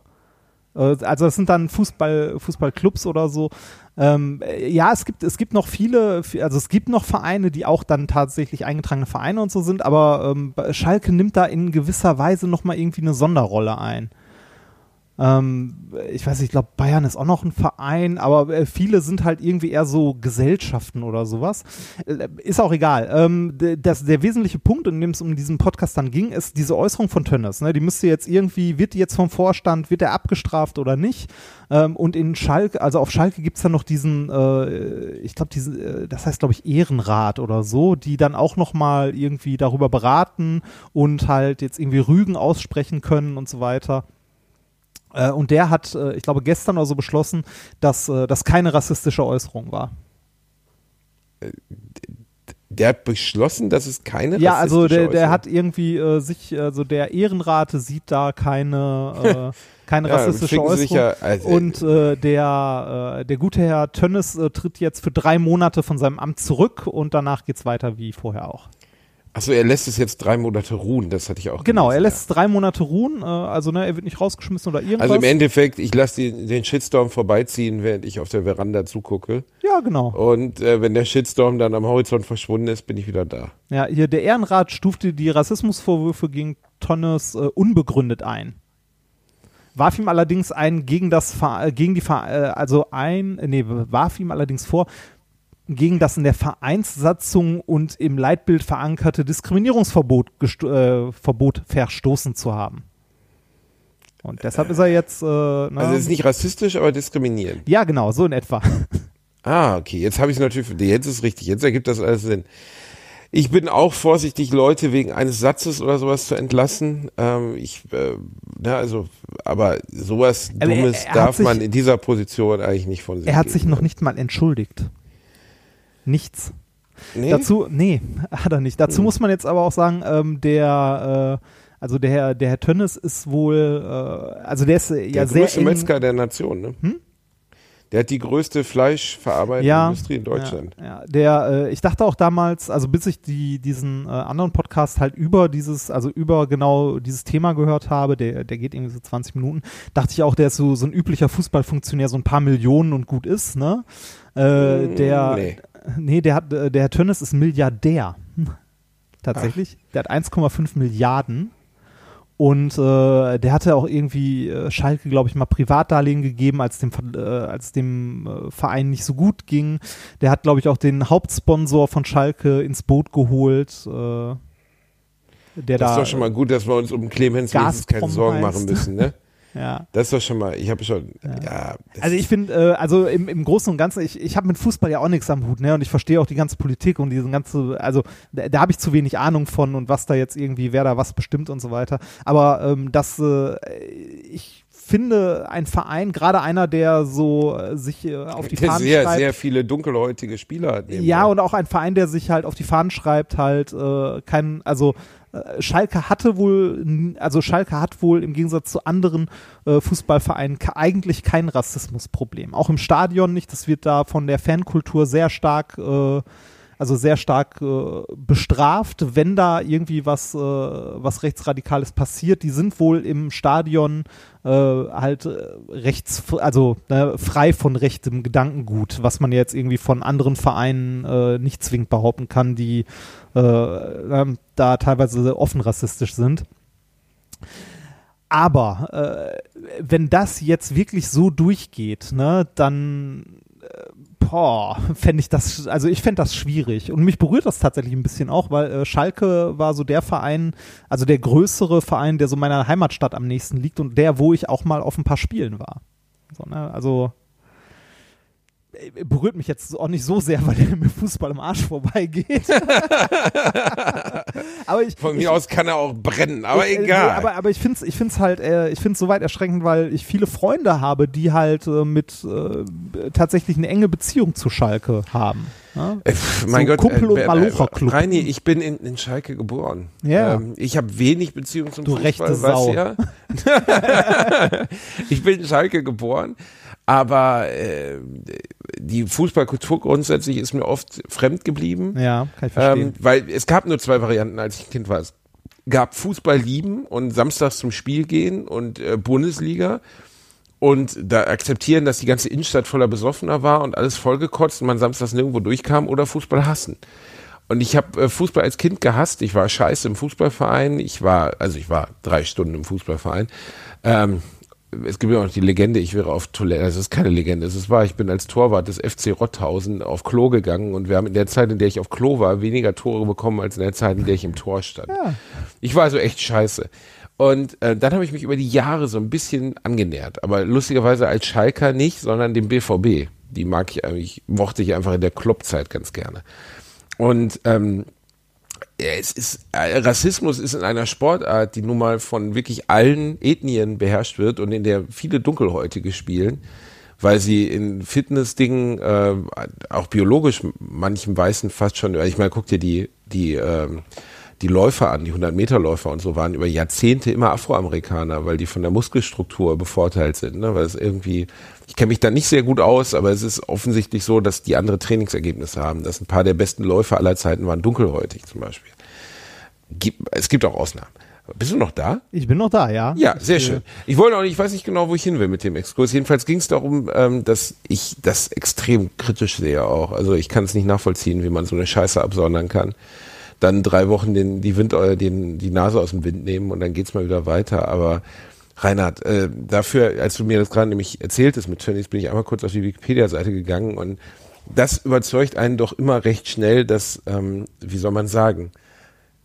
Äh, Also das sind dann Fußball, Fußballclubs oder so. Ähm, äh, ja, es gibt, es gibt noch viele, also es gibt noch Vereine, die auch dann tatsächlich eingetragene Vereine und so sind, aber ähm, Schalke nimmt da in gewisser Weise nochmal irgendwie eine Sonderrolle ein. Ähm, ich weiß nicht, ich glaube, Bayern ist auch noch ein Verein, aber äh, viele sind halt irgendwie eher so Gesellschaften oder sowas. Äh, ist auch egal. Ähm, das, der wesentliche Punkt, in dem es um diesen Podcast dann ging, ist diese Äußerung von Tönnes. Ne? Die müsste jetzt irgendwie, wird die jetzt vom Vorstand, wird er abgestraft oder nicht? Ähm, und in Schalke, also auf Schalke gibt es dann noch diesen, äh, ich glaube, diesen, äh, das heißt, glaube ich, Ehrenrat oder so, die dann auch nochmal irgendwie darüber beraten und halt jetzt irgendwie Rügen aussprechen können und so weiter. Äh, und der hat, äh, ich glaube, gestern oder so beschlossen, dass äh, das keine rassistische Äußerung war. Der hat beschlossen, dass es keine Ja, also rassistische der, der Äußerung- hat irgendwie äh, sich, also der Ehrenrate sieht da keine, äh, keine Ja, rassistische Äußerung. ja, also, und äh, der, der gute Herr Tönnes tritt jetzt für drei Monate von seinem Amt zurück und danach geht's weiter wie vorher auch. Achso, er lässt es jetzt drei Monate ruhen, das hatte ich auch Genau, er gelesen, lässt es drei Monate ruhen, äh, also ne, er wird nicht rausgeschmissen oder irgendwas. Also im Endeffekt, ich lasse den, den Shitstorm vorbeiziehen, während ich auf der Veranda zugucke. ja, genau. Und äh, wenn der Shitstorm dann am Horizont verschwunden ist, bin ich wieder da. Ja, hier der Ehrenrat stufte die Rassismusvorwürfe gegen Tonnes äh, unbegründet ein. Warf ihm allerdings ein gegen das äh, gegen die Ver äh, also ein nee, warf ihm allerdings vor gegen das in der Vereinssatzung und im Leitbild verankerte Diskriminierungsverbot äh, Verbot verstoßen zu haben. Und deshalb ist er jetzt äh, ne, Also es ist nicht rassistisch, aber diskriminierend. ja genau so in etwa. Ah, okay, jetzt habe ich es natürlich, jetzt ist richtig, jetzt ergibt das alles Sinn. Ich bin auch vorsichtig, Leute wegen eines Satzes oder sowas zu entlassen. Ähm, ich, äh, na, also, aber sowas Aber er- Dummes er hat darf man in dieser Position eigentlich nicht von sich Er hat geben. sich noch nicht mal entschuldigt. Nichts. Nee? Dazu, nee, hat er nicht. Dazu Hm. muss man jetzt aber auch sagen, ähm, der, äh, also der Herr, der Herr Tönnes ist wohl, äh, also der ist äh, der ja sehr größte eng, Metzger der Nation, ne? Hm? Der hat die größte fleischverarbeitende ja, Industrie in Deutschland. Ja, ja, der, äh, ich dachte auch damals, also bis ich die, diesen äh, anderen Podcast halt über dieses, also über genau dieses Thema gehört habe, der, der geht irgendwie so 20 Minuten, dachte ich auch, der ist so, so ein üblicher Fußballfunktionär, so ein paar Millionen und gut ist, ne? Äh, Mm, der, nee. Nee, der hat, äh, der Herr Tönnes ist Milliardär. Tatsächlich. Der hat 1,5 Milliarden. Und äh, der hatte auch irgendwie äh, Schalke, glaube ich, mal Privatdarlehen gegeben, als dem, äh, als dem äh, Verein nicht so gut ging. Der hat, glaube ich, auch den Hauptsponsor von Schalke ins Boot geholt. Der Das da, ist doch schon mal gut, dass wir uns um Clemens keine Sorgen heißt. machen müssen, ne? ja. Das ist doch schon mal, ich habe schon, ja. das Also ich finde, äh, also im, im Großen und Ganzen, ich, ich habe mit Fußball ja auch nichts am Hut, ne? Und ich verstehe auch die ganze Politik und diesen ganze, also da, da habe ich zu wenig Ahnung von und was da jetzt irgendwie, wer da was bestimmt und so weiter. Aber ähm, das, äh, ich finde, ein Verein, gerade einer, der so äh, sich äh, auf die der Fahnen sehr, schreibt, sehr viele dunkelhäutige Spieler hat. ja, und auch ein Verein, der sich halt auf die Fahnen schreibt, halt äh, kein, also Schalke hatte wohl, also Schalke hat wohl im Gegensatz zu anderen äh, Fußballvereinen eigentlich kein Rassismusproblem. Auch im Stadion nicht. Das wird da von der Fankultur sehr stark äh, also sehr stark äh, bestraft, wenn da irgendwie was, äh, was Rechtsradikales passiert. Die sind wohl im Stadion äh, halt äh, rechts, also äh, frei von rechtem Gedankengut, was man jetzt irgendwie von anderen Vereinen äh, nicht zwingend behaupten kann, die äh, ähm, da teilweise offen rassistisch sind. Aber äh, wenn das jetzt wirklich so durchgeht, ne, dann boah, fände ich das, also ich fände das schwierig. Und mich berührt das tatsächlich ein bisschen auch, weil äh, Schalke war so der Verein, also der größere Verein, der so meiner Heimatstadt am nächsten liegt und der, wo ich auch mal auf ein paar Spielen war. So, ne? Also berührt mich jetzt auch nicht so sehr, weil er mit Fußball im Arsch vorbeigeht. aber ich, Von mir ich, aus kann er auch brennen, aber äh, egal. Nee, aber, aber ich finde es ich find's halt, äh, ich finde soweit erschreckend, weil ich viele Freunde habe, die halt äh, mit äh, tatsächlich eine enge Beziehung zu Schalke haben. Ja? Äh, pf, mein So Gott, Kumpel- und äh, äh, Malocher-Club. Reini, ich bin in, in Schalke geboren. Ja. Ähm, ich habe wenig Beziehung zum Du Fußball, rechte Sau. Ja? ich bin in Schalke geboren, aber äh, die Fußballkultur grundsätzlich ist mir oft fremd geblieben. Ja, kann ich verstehen. Ähm, weil es gab nur zwei Varianten, als ich ein Kind war. Es gab Fußball lieben und samstags zum Spiel gehen und äh, Bundesliga und da akzeptieren, dass die ganze Innenstadt voller Besoffener war und alles vollgekotzt und man samstags nirgendwo durchkam oder Fußball hassen. Und ich habe äh, Fußball als Kind gehasst. Ich war scheiße im Fußballverein. Ich war, also ich war drei Stunden im Fußballverein. Ähm, es gibt ja auch noch die Legende, ich wäre auf Toilette, das ist keine Legende, es ist wahr, ich bin als Torwart des FC Rotthausen auf Klo gegangen und wir haben in der Zeit, in der ich auf Klo war, weniger Tore bekommen als in der Zeit, in der ich im Tor stand. Ja. Ich war also echt scheiße. Und äh, dann habe ich mich über die Jahre so ein bisschen angenähert, aber lustigerweise als Schalker nicht, sondern dem BVB. Die mag ich eigentlich, mochte ich einfach in der Kloppzeit ganz gerne. Und ähm, es ist, äh, Rassismus ist in einer Sportart, die nun mal von wirklich allen Ethnien beherrscht wird und in der viele Dunkelhäutige spielen, weil sie in Fitnessdingen, äh, auch biologisch manchen Weißen fast schon, ich meine, guck dir die, die, ähm, die Läufer an, die 100-Meter-Läufer und so waren über Jahrzehnte immer Afroamerikaner, weil die von der Muskelstruktur bevorteilt sind, ne? weil es irgendwie, ich kenne mich da nicht sehr gut aus, aber es ist offensichtlich so, dass die andere Trainingsergebnisse haben, dass ein paar der besten Läufer aller Zeiten waren dunkelhäutig zum Beispiel. Es gibt auch Ausnahmen. Bist du noch da? Ich bin noch da, ja. Ja, sehr Ich, äh, schön. Ich wollte auch nicht, ich weiß nicht genau, wo ich hin will mit dem Exkurs. Jedenfalls ging es darum, ähm, dass ich das extrem kritisch sehe auch. Also ich kann es nicht nachvollziehen, wie man so eine Scheiße absondern kann. Dann drei Wochen den, die Wind, äh, den, die Nase aus dem Wind nehmen und dann geht's mal wieder weiter. Aber Reinhard, äh, dafür, als du mir das gerade nämlich erzähltest mit Tönnies, bin ich einmal kurz auf die Wikipedia-Seite gegangen und das überzeugt einen doch immer recht schnell, dass, ähm, wie soll man sagen,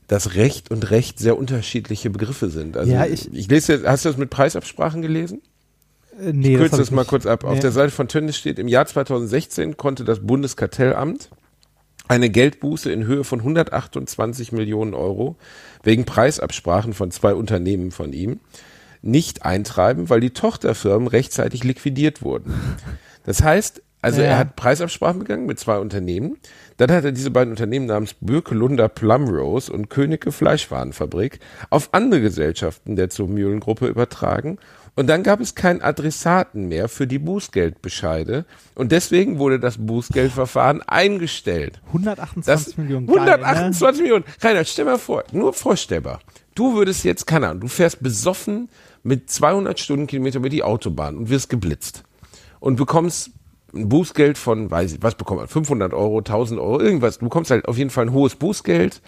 dass Recht und Recht sehr unterschiedliche Begriffe sind. Also Ja, ich, ich- lese hast du das mit Preisabsprachen gelesen? äh, nee, Ich kürze das ich mal nicht. kurz ab. Auf Nee. der Seite von Tönnies steht, im Jahr 2016 konnte das Bundeskartellamt eine Geldbuße in Höhe von 128 Millionen Euro wegen Preisabsprachen von zwei Unternehmen von ihm nicht eintreiben, weil die Tochterfirmen rechtzeitig liquidiert wurden. Das heißt, also Ja. er hat Preisabsprachen begangen mit zwei Unternehmen. Dann hat er diese beiden Unternehmen namens Birkelunder Plumrose und Königke Fleischwarenfabrik auf andere Gesellschaften der Zumühlengruppe übertragen. Und dann gab es keinen Adressaten mehr für die Bußgeldbescheide. Und deswegen wurde das Bußgeldverfahren eingestellt. 128 Das Millionen. Geil, 128 Millionen. Reinhard, stell mal vor, nur vorstellbar. Du würdest jetzt, keine Ahnung, du fährst besoffen mit 200 Stundenkilometer über die Autobahn und wirst geblitzt. Und bekommst ein Bußgeld von, weiß ich, was bekommt man? 500 Euro, 1000 Euro, irgendwas. Du bekommst halt auf jeden Fall ein hohes Bußgeld.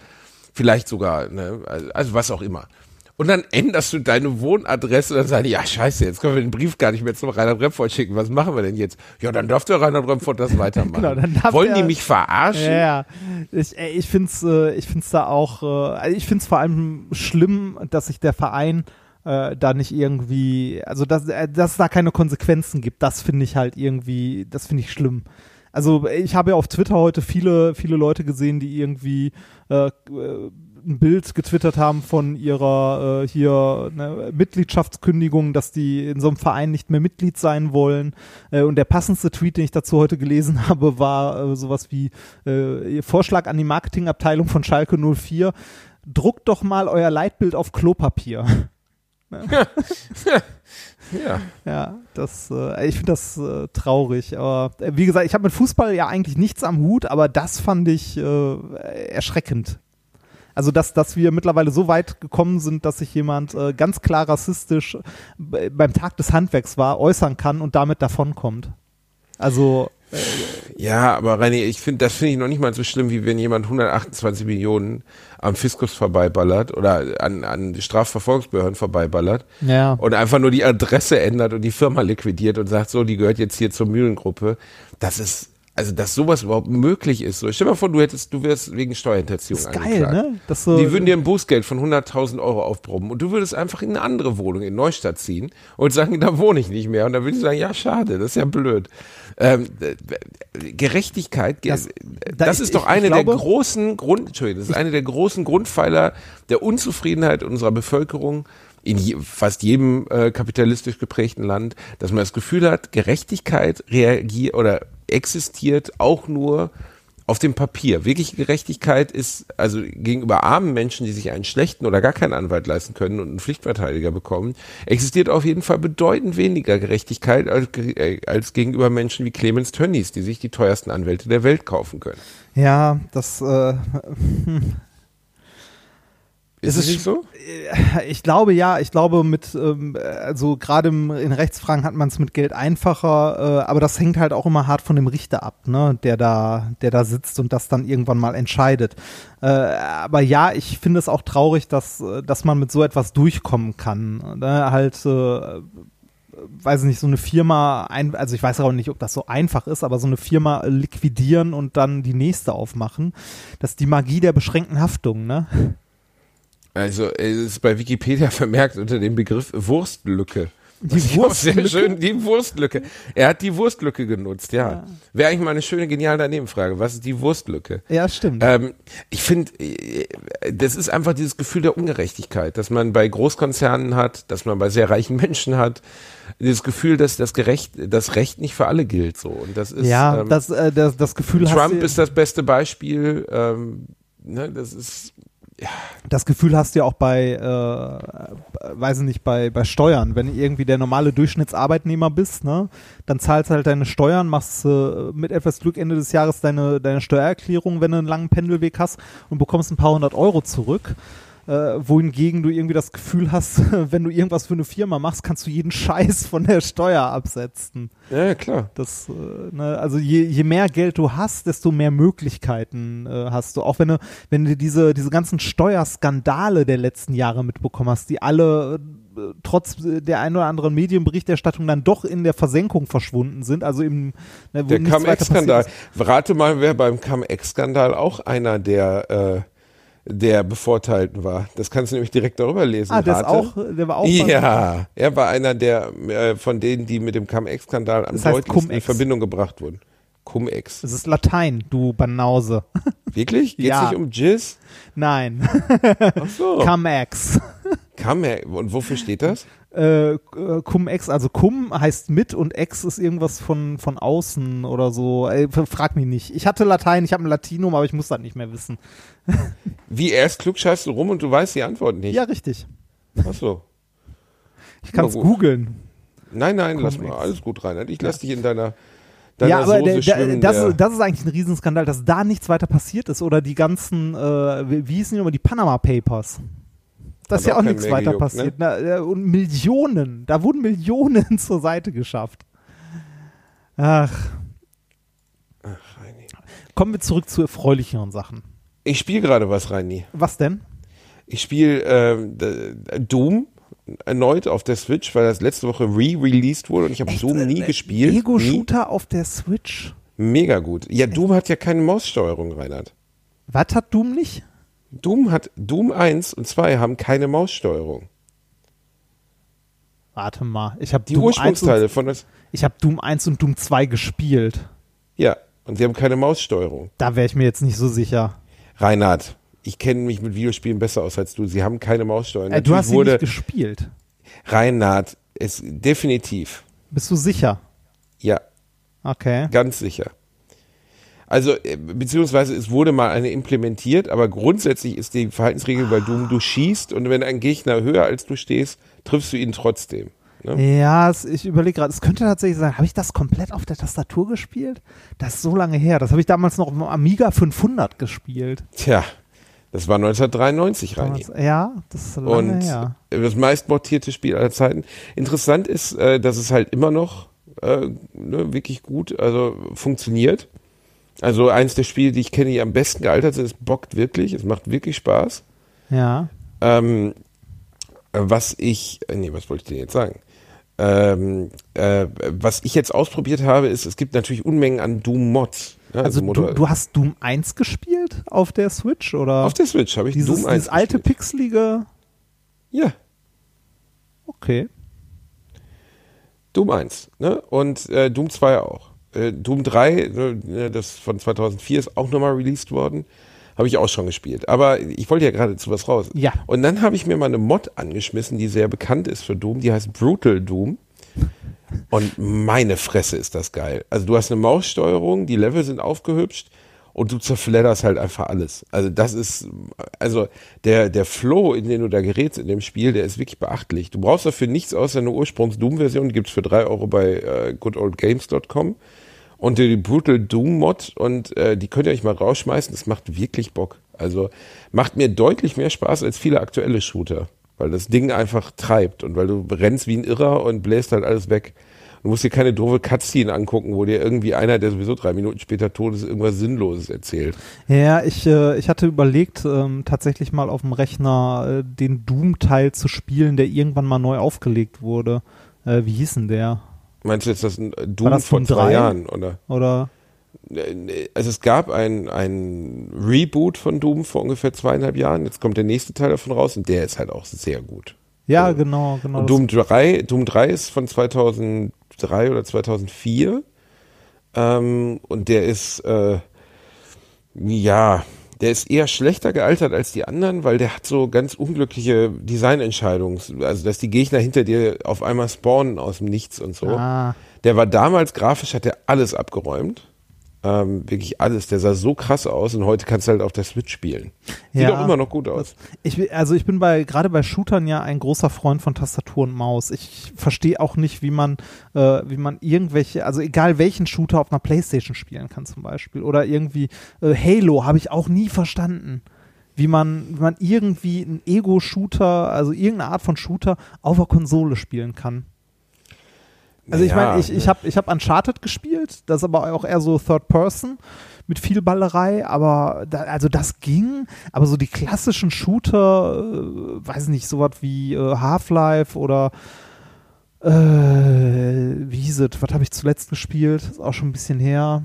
Vielleicht sogar, ne, also was auch immer. Und dann änderst du deine Wohnadresse und dann sagen die, ja scheiße, jetzt können wir den Brief gar nicht mehr zum Reinhard Remford schicken. Was machen wir denn jetzt? Ja, dann darf der Reinhard Remford das weitermachen. Genau, Wollen die der- mich verarschen? Ja, ja. Ich, ich finde es äh, ich find's da auch, äh, also ich finde es vor allem schlimm, dass sich der Verein äh, da nicht irgendwie, also dass, äh, dass es da keine Konsequenzen gibt, das finde ich halt irgendwie, das finde ich schlimm. Also ich habe ja auf Twitter heute viele, viele Leute gesehen, die irgendwie äh, ein Bild getwittert haben von ihrer äh, hier ne, Mitgliedschaftskündigung, dass die in so einem Verein nicht mehr Mitglied sein wollen. Äh, und der passendste Tweet, den ich dazu heute gelesen habe, war äh, sowas wie äh, ihr Vorschlag an die Marketingabteilung von Schalke 04. Druckt doch mal euer Leitbild auf Klopapier. Ja. Ja, das, äh, ich finde das äh, traurig. Aber äh, wie gesagt, ich habe mit Fußball ja eigentlich nichts am Hut, aber das fand ich äh, erschreckend. Also, dass, dass wir mittlerweile so weit gekommen sind, dass sich jemand äh, ganz klar rassistisch b- beim Tag des Handwerks war, äußern kann und damit davonkommt. Also, Ja, aber René, ich finde, das finde ich noch nicht mal so schlimm, wie wenn jemand 128 Millionen am Fiskus vorbeiballert oder an, an Strafverfolgungsbehörden vorbeiballert ja. und einfach nur die Adresse ändert und die Firma liquidiert und sagt, so, die gehört jetzt hier zur Mühlengruppe. Das ist, also, dass sowas überhaupt möglich ist. So, stell dir mal vor, du hättest, du wärst wegen Steuerhinterziehung Das ist geil, ne? Das so, Die würden dir ein Bußgeld von 100.000 Euro aufproben und du würdest einfach in eine andere Wohnung in Neustadt ziehen und sagen, da wohne ich nicht mehr. Und dann würde ich sagen, ja, schade, das ist ja blöd. Ähm, äh, Gerechtigkeit, ge- Das- das, da- ist ich- doch eine der glaube- großen Grund, Entschuldigung, das ist eine der großen Grundpfeiler der Unzufriedenheit unserer Bevölkerung in je, fast jedem äh, kapitalistisch geprägten Land, dass man das Gefühl hat, Gerechtigkeit reagiert oder existiert auch nur auf dem Papier. Wirkliche Gerechtigkeit ist also gegenüber armen Menschen, die sich einen schlechten oder gar keinen Anwalt leisten können und einen Pflichtverteidiger bekommen, existiert auf jeden Fall bedeutend weniger Gerechtigkeit als, äh, als gegenüber Menschen wie Clemens Tönnies, die sich die teuersten Anwälte der Welt kaufen können. ja, das, äh, Ist Es nicht so? Ich glaube ja, ich glaube mit, ähm, also gerade in Rechtsfragen hat man es mit Geld einfacher, äh, aber das hängt halt auch immer hart von dem Richter ab, ne, der da, der da sitzt und das dann irgendwann mal entscheidet. Äh, aber ja, ich finde es auch traurig, dass, äh, dass man mit so etwas durchkommen kann. Ne? Halt, weiß ich nicht, so eine Firma, ein, also ich weiß auch nicht, ob das so einfach ist, aber so eine Firma liquidieren und dann die nächste aufmachen, das ist die Magie der beschränkten Haftung, ne? Also es ist bei Wikipedia vermerkt unter dem Begriff Wurstlücke. Die auch Sehr Wurstlücke? schön, die Wurstlücke. Er hat die Wurstlücke genutzt, ja. Ja. Wäre eigentlich mal eine schöne, geniale Danebenfrage. Was ist die Wurstlücke? Ja, stimmt. Ähm, ich finde, äh, das ist einfach dieses Gefühl der Ungerechtigkeit, dass man bei Großkonzernen hat, dass man bei sehr reichen Menschen hat. Dieses Gefühl, dass das Gerecht, das Recht nicht für alle gilt, so. Und das ist, ja, ähm, das, äh, das, das Gefühl hast Trump du, ist das beste Beispiel. Ähm, ne, das ist, das Gefühl hast du ja auch bei, äh, weiß ich nicht, bei, bei Steuern. Wenn du irgendwie der normale Durchschnittsarbeitnehmer bist, ne, dann zahlst halt deine Steuern, machst äh, mit etwas Glück Ende des Jahres deine, deine Steuererklärung, wenn du einen langen Pendelweg hast und bekommst ein paar hundert Euro zurück. Äh, wohingegen du irgendwie das Gefühl hast, wenn du irgendwas für eine Firma machst, kannst du jeden Scheiß von der Steuer absetzen. ja, ja, klar. Das, äh, ne, also je, je mehr Geld du hast, desto mehr Möglichkeiten äh, hast du. Auch wenn du, wenn du diese, diese ganzen Steuerskandale der letzten Jahre mitbekommen hast, die alle äh, trotz der ein oder anderen Medienberichterstattung dann doch in der Versenkung verschwunden sind. Also im ne, wo Der Cum-Ex-Skandal. Rate mal, wer beim Cum-Ex-Skandal auch einer der, äh, der Bevorteilten war. Das kannst du nämlich direkt darüber lesen. Ah, Rate. auch, der war auch. Ja, er war einer der äh, von denen, die mit dem Cum-Ex-Skandal am Das heißt deutlichsten in. Verbindung gebracht wurden. Cum-Ex. Das ist Latein, du Banause. Wirklich? Geht's Ja. nicht um Jizz? Nein, Ach so. Cum-Ex. Cum-Ex. Und wofür steht das? Äh, Cum-Ex, also Cum heißt mit und Ex ist irgendwas von, von außen oder so. Äh, frag mich nicht. Ich hatte Latein, ich habe ein Latinum, aber ich muss das nicht mehr wissen. Wie erst klugscheißt du rum und du weißt die Antwort nicht. Ja, richtig. Ach so. Ich kann es googeln. Nein, nein, lass mal. Alles gut, Reinhard. Ich lass dich in deiner, Ja, aber der, der, das, ist- das ist eigentlich ein Riesenskandal, dass da nichts weiter passiert ist oder die ganzen, äh, wie, wie hießen die nochmal, die Panama Papers. Da ist ja auch nichts weiter gejuckt, passiert. Na, äh, und Millionen, da wurden Millionen zur Seite geschafft. Ach, Ach, Reini. kommen wir zurück zu erfreulicheren Sachen. Ich spiele gerade was, Reini. Was denn? Ich spiele d- Doom erneut auf der Switch, weil das letzte Woche re-released wurde und ich habe Doom nie gespielt. Nie. Ego-Shooter auf der Switch? Mega gut. Ja, Doom hat ja keine Maussteuerung, Reinhard. Was hat Doom nicht? Doom hat Doom 1 und 2 haben keine Maussteuerung. Warte mal, ich habe Die Doom 1 Ursprungsteile und, von das ich habe Doom 1 und Doom 2 gespielt. Ja, und sie haben keine Maussteuerung. Da wäre ich mir jetzt nicht so sicher. Reinhard, ich kenne mich mit Videospielen besser aus als du. Sie haben keine Maussteuerung. Äh, du hast sie wurde nicht gespielt. Reinhard, es definitiv. Bist du sicher? Ja, Okay. ganz sicher. Also, äh, beziehungsweise es wurde mal eine implementiert, aber grundsätzlich ist die Verhaltensregel bei Doom, du schießt und wenn ein Gegner höher als du stehst, triffst du ihn trotzdem. Ne? Ja, es, ich überlege gerade, es könnte tatsächlich sein, habe ich das komplett auf der Tastatur gespielt? Das ist so lange her. Das habe ich damals noch dem Amiga 500 gespielt. Tja, das war 1993 rein. Ja, das ist lange Und her. das meistmontierte Spiel aller Zeiten. Interessant ist, äh, dass es halt immer noch äh, ne, wirklich gut also funktioniert. Also eins der Spiele, die ich kenne, die am besten gealtert sind, es bockt wirklich, es macht wirklich Spaß. Ja. Ähm, äh, was ich, äh, nee, was wollte ich denn jetzt sagen? Ähm, äh, was ich jetzt ausprobiert habe, ist, es gibt natürlich Unmengen an Doom-Mods. Ja, Also du, Motor- du hast Doom 1 gespielt auf der Switch oder auf der Switch habe ich dieses, Doom 1 dieses alte gespielt. pixelige? Ja, Okay. Doom 1 ne? und äh, Doom 2 auch. Äh, Doom 3, äh, das von 2004 ist auch nochmal released worden, habe ich auch schon gespielt. Aber ich wollte ja gerade zu was raus. Ja. Und dann habe ich mir mal eine Mod angeschmissen, die sehr bekannt ist für Doom, die heißt Brutal Doom. Und meine Fresse ist das geil. Also du hast eine Maussteuerung, die Level sind aufgehübscht und du zerfledderst halt einfach alles. Also das ist, also der, der Flow, in den du da gerätst in dem Spiel, der ist wirklich beachtlich. Du brauchst dafür nichts außer eine Ursprungs-Doom-Version, die gibt's für drei Euro bei äh, goodoldgames.com und die Brutal Doom Mod und äh, die könnt ihr euch mal rausschmeißen, das macht wirklich Bock. Also macht mir deutlich mehr Spaß als viele aktuelle Shooter, weil das Ding einfach treibt und weil du rennst wie ein Irrer und bläst halt alles weg. Du musst dir keine doofe Cutscene angucken, wo dir irgendwie einer, der sowieso drei Minuten später tot ist, irgendwas Sinnloses erzählt. Ja, ich, äh, ich hatte überlegt, ähm, tatsächlich mal auf dem Rechner äh, den Doom-Teil zu spielen, der irgendwann mal neu aufgelegt wurde. Äh, wie hieß denn der? Meinst du jetzt das ein Doom das vor Doom zwei 3? Jahren, oder? Oder? Also es gab ein, ein Reboot von Doom vor ungefähr zweieinhalb Jahren. Jetzt kommt der nächste Teil davon raus und der ist halt auch sehr gut. Ja, genau, genau. Und Doom 3, Doom 3 ist von 2003 oder 2004. Ähm, und der ist, äh, ja, der ist eher schlechter gealtert als die anderen, weil der hat so ganz unglückliche Designentscheidungen. Also, dass die Gegner hinter dir auf einmal spawnen aus dem Nichts und so. Ah, Der war damals grafisch, hat er alles abgeräumt. Ähm, wirklich alles. Der sah so krass aus und heute kannst du halt auf der Switch spielen. Sieht Ja. auch immer noch gut aus. ich, also ich bin bei gerade bei Shootern ja ein großer Freund von Tastatur und Maus. Ich verstehe auch nicht, wie man, äh, wie man irgendwelche, also egal welchen Shooter auf einer Playstation spielen kann zum Beispiel oder irgendwie äh, Halo habe ich auch nie verstanden. Wie man, wie man irgendwie einen Ego-Shooter, also irgendeine Art von Shooter auf der Konsole spielen kann. Also ich Naja, meine, ich, ich habe ich hab Uncharted gespielt, das ist aber auch eher so Third Person mit viel Ballerei, aber da, also das ging, aber so die klassischen Shooter, äh, weiß nicht, sowas wie äh, Half-Life oder äh, wie hieß es, was habe ich zuletzt gespielt, ist auch schon ein bisschen her.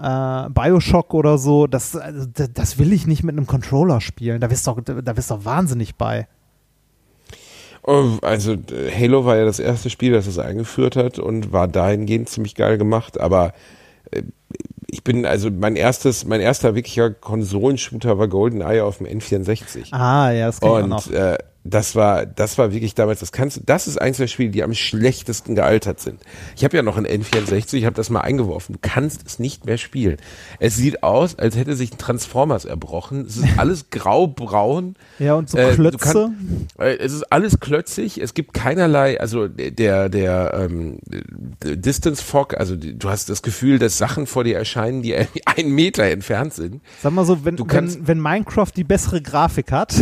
Äh, Bioshock oder so, das, also, das, das will ich nicht mit einem Controller spielen. Da wirst du da wirst du doch wahnsinnig bei. Oh, Also Halo war ja das erste Spiel, das es eingeführt hat und war dahingehend ziemlich geil gemacht, aber äh, ich bin, also mein erstes, mein erster wirklicher Konsolenshooter war GoldenEye auf dem N64. Ah, ja, das kenn ich auch noch. Und äh, das war, das war wirklich damals, das kannst du, das ist eins der Spiele, die am schlechtesten gealtert sind. Ich habe ja noch ein N64, ich habe das mal eingeworfen. Du kannst es nicht mehr spielen. Es sieht aus, als hätte sich ein Transformers erbrochen. Es ist alles grau-braun. Ja, und so Äh, Klötze. kann- äh, Es ist alles klötzig. Es gibt keinerlei, also der der ähm, Distance Fog, also du hast das Gefühl, dass Sachen vor dir erscheinen, die einen Meter entfernt sind. Sag mal so, wenn, Du kannst- wenn, wenn Minecraft die bessere Grafik hat,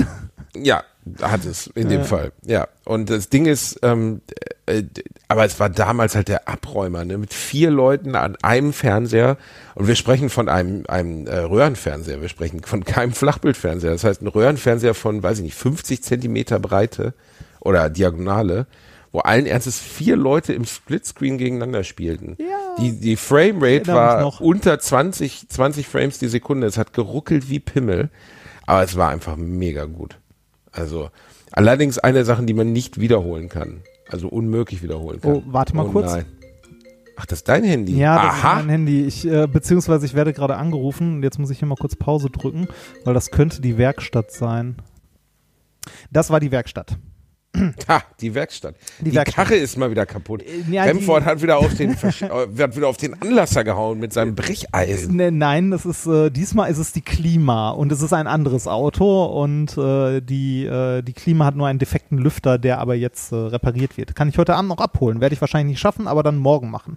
Ja, hat es in dem Fall. Ja. Und das Ding ist, ähm, äh, aber es war damals halt der Abräumer, ne? Mit vier Leuten an einem Fernseher. Und wir sprechen von einem, einem äh, Röhrenfernseher. Wir sprechen von keinem Flachbildfernseher. Das heißt, ein Röhrenfernseher von, weiß ich nicht, 50 Zentimeter Breite oder Diagonale, wo allen Ernstes vier Leute im Splitscreen gegeneinander spielten. Ja. Die, die Framerate war noch. unter 20, 20 Frames die Sekunde. Es hat geruckelt wie Pimmel. Aber es war einfach mega gut. Also, allerdings eine Sache, die man nicht wiederholen kann. Also unmöglich wiederholen kann. Oh, warte mal kurz. Nein. Ach, das ist dein Handy? ja, das Aha. ist mein Handy. Ich, äh, beziehungsweise ich werde gerade angerufen und jetzt muss ich hier mal kurz Pause drücken, weil das könnte die Werkstatt sein. Das war die Werkstatt. Ha, die Werkstatt. Die Die, Werkstatt. Karre ist mal wieder kaputt. Äh, ja, Remford hat wieder auf den äh, hat wieder auf den Anlasser gehauen mit seinem Brecheisen. Ne, nein, das ist äh, diesmal ist es die Klima und es ist ein anderes Auto und äh, die äh, die Klima hat nur einen defekten Lüfter, der aber jetzt äh, repariert wird. Kann ich heute Abend noch abholen, werde ich wahrscheinlich nicht schaffen, aber dann morgen machen.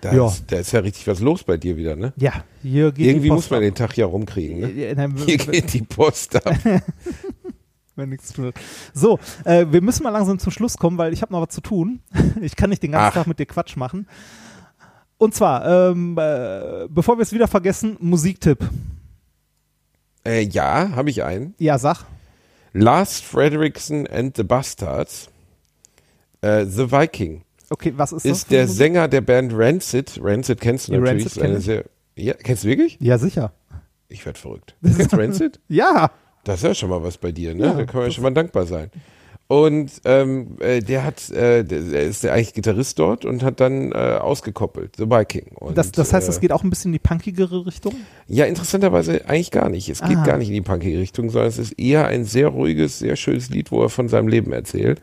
Da, Ja. ist, da ist ja richtig was los bei dir wieder, ne? Ja, hier geht Irgendwie muss man ab. den Tag ja rumkriegen, ne? Äh, Hier geht die Post ab. wenn nichts zu tun hat. So, äh, wir müssen mal langsam zum Schluss kommen, weil ich habe noch was zu tun. Ich kann nicht den ganzen Ach. Tag mit dir Quatsch machen. Und zwar, ähm, äh, bevor wir es wieder vergessen, Musiktipp. Äh, ja, habe ich einen. Ja, sag. Lars Fredrickson and the Bastards. Äh, the Viking Okay, was ist, das? ist der Musik? Sänger der Band Rancid. Rancid kennst du natürlich. Rancid ist kenn sehr, ja, kennst du wirklich? Ja, sicher. Ich werd verrückt. Kennst du Rancid? Ja. Das ist ja schon mal was bei dir, ne? Ja, da kann man ja schon mal dankbar sein. Und ähm, äh, der hat, äh, der, ist der eigentlich Gitarrist dort und hat dann äh, ausgekoppelt, The Viking. Und, Das, das heißt, äh, es geht auch ein bisschen in die punkigere Richtung? Ja, interessanterweise eigentlich gar nicht. Es geht Ah. gar nicht in die punkige Richtung, sondern es ist eher ein sehr ruhiges, sehr schönes Lied, wo er von seinem Leben erzählt.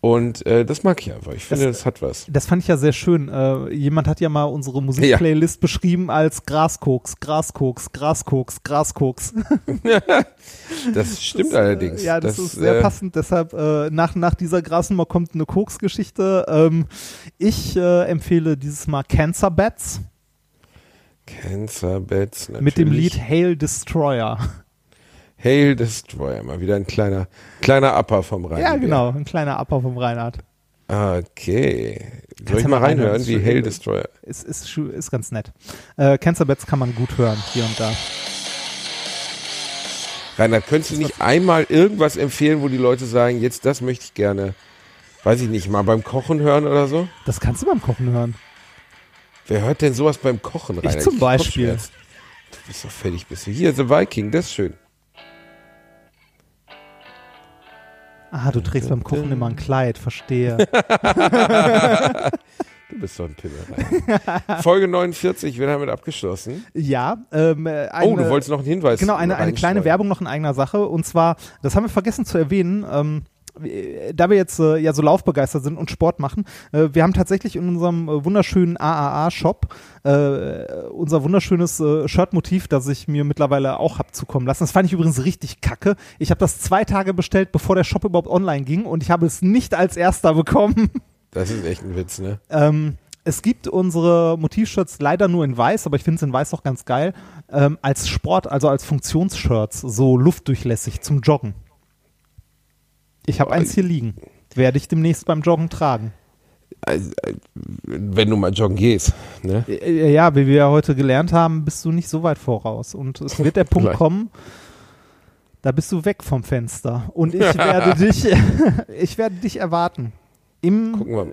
Und äh, das mag ich einfach. Ich finde, das, hat was. Das fand ich ja sehr schön. Äh, jemand hat ja mal unsere Musikplaylist beschrieben als Graskoks, Graskoks, Graskoks, Graskoks. Das stimmt allerdings. Ja, das, ist sehr äh, passend. Deshalb äh, nach, nach dieser Grasnummer kommt eine Koks-Geschichte. Ähm, ich äh, empfehle dieses Mal Cancer Bats Cancer Beds. Natürlich. mit dem Lied Hail Destroyer. Hail Destroyer. Mal wieder ein kleiner, kleiner Upper vom Rhein. Ja, genau. Ein kleiner Upper vom Reinhard. Okay. Soll Kannst ich ja mal reinhören, wie. Hail Destroyer? Ist, ist, ist ganz nett. Äh, Cancer Bats kann man gut hören, hier und da. Reinhard, könntest du nicht einmal irgendwas empfehlen, wo die Leute sagen, jetzt das möchte ich gerne, weiß ich nicht, mal beim Kochen hören oder so? Das kannst du beim Kochen hören. Wer hört denn sowas beim Kochen, Reinhard? zum krieg Beispiel. Du bist doch fertig, bist du. Hier, The Viking, das ist schön. Ah, du trägst beim Kochen immer ein Kleid, verstehe. Du bist doch ein Pimmel. Reinhard. Folge 49, wir haben damit abgeschlossen. ja, ähm, äh, eine, oh, du wolltest noch einen Hinweis Genau, eine, eine kleine. Werbung noch in eigener Sache. Und zwar, das haben wir vergessen zu erwähnen, ähm, äh, da wir jetzt äh, ja so laufbegeistert sind und Sport machen, äh, wir haben tatsächlich in unserem äh, wunderschönen AAA-Shop äh, unser wunderschönes äh, Shirt-Motiv, das ich mir mittlerweile auch hab zukommen lassen. Das fand ich übrigens richtig kacke. Ich habe das zwei Tage bestellt, bevor der Shop überhaupt online ging und ich habe es nicht als erster bekommen. Das ist echt ein Witz, ne? Ähm, es gibt unsere Motivshirts leider nur in weiß, aber ich finde es in weiß auch ganz geil. Ähm, als Sport, also als Funktionsshirts, so luftdurchlässig zum Joggen. Ich habe eins hier liegen. Werde ich demnächst beim Joggen tragen. Also, äh, wenn du mal joggen gehst, ne? Äh, Ja, wie wir ja heute gelernt haben, bist du nicht so weit voraus. Und es wird der Punkt kommen, da bist du weg vom Fenster. Und ich werde dich, ich werde dich erwarten. Im, Gucken wir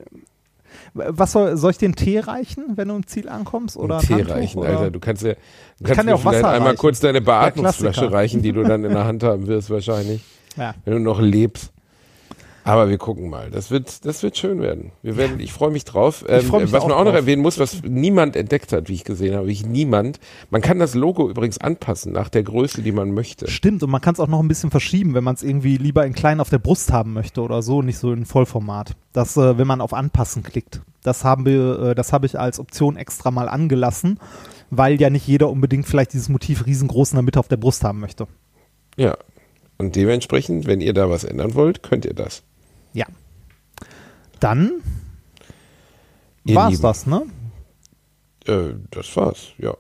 was soll, soll ich einen Tee reichen, wenn du im Ziel ankommst? Oder Tee Handtuch, reichen, oder? Alter. Du kannst ja, du kannst kann dir auch Wasser einmal reichen. kurz deine Beatmungsflasche reichen, die du dann in der Hand haben wirst wahrscheinlich, Ja. wenn du noch lebst. Aber wir gucken mal. Das wird, das wird schön werden. Wir werden, ich freue mich drauf. Ähm, freu mich was auch man auch noch drauf. erwähnen muss, was niemand entdeckt hat, wie ich gesehen habe, wirklich niemand. Man kann das Logo übrigens anpassen nach der Größe, die man möchte. Stimmt, und man kann es auch noch ein bisschen verschieben, wenn man es irgendwie lieber in klein auf der Brust haben möchte oder so, nicht so in Vollformat. Das, äh, wenn man auf Anpassen klickt. Das haben wir, äh, das habe ich als Option extra mal angelassen, weil ja nicht jeder unbedingt vielleicht dieses Motiv riesengroß in der Mitte auf der Brust haben möchte. Ja. Und dementsprechend, wenn ihr da was ändern wollt, könnt ihr das. Ja. Dann Ihr war's Lieben. das, ne? Äh, das war's, ja.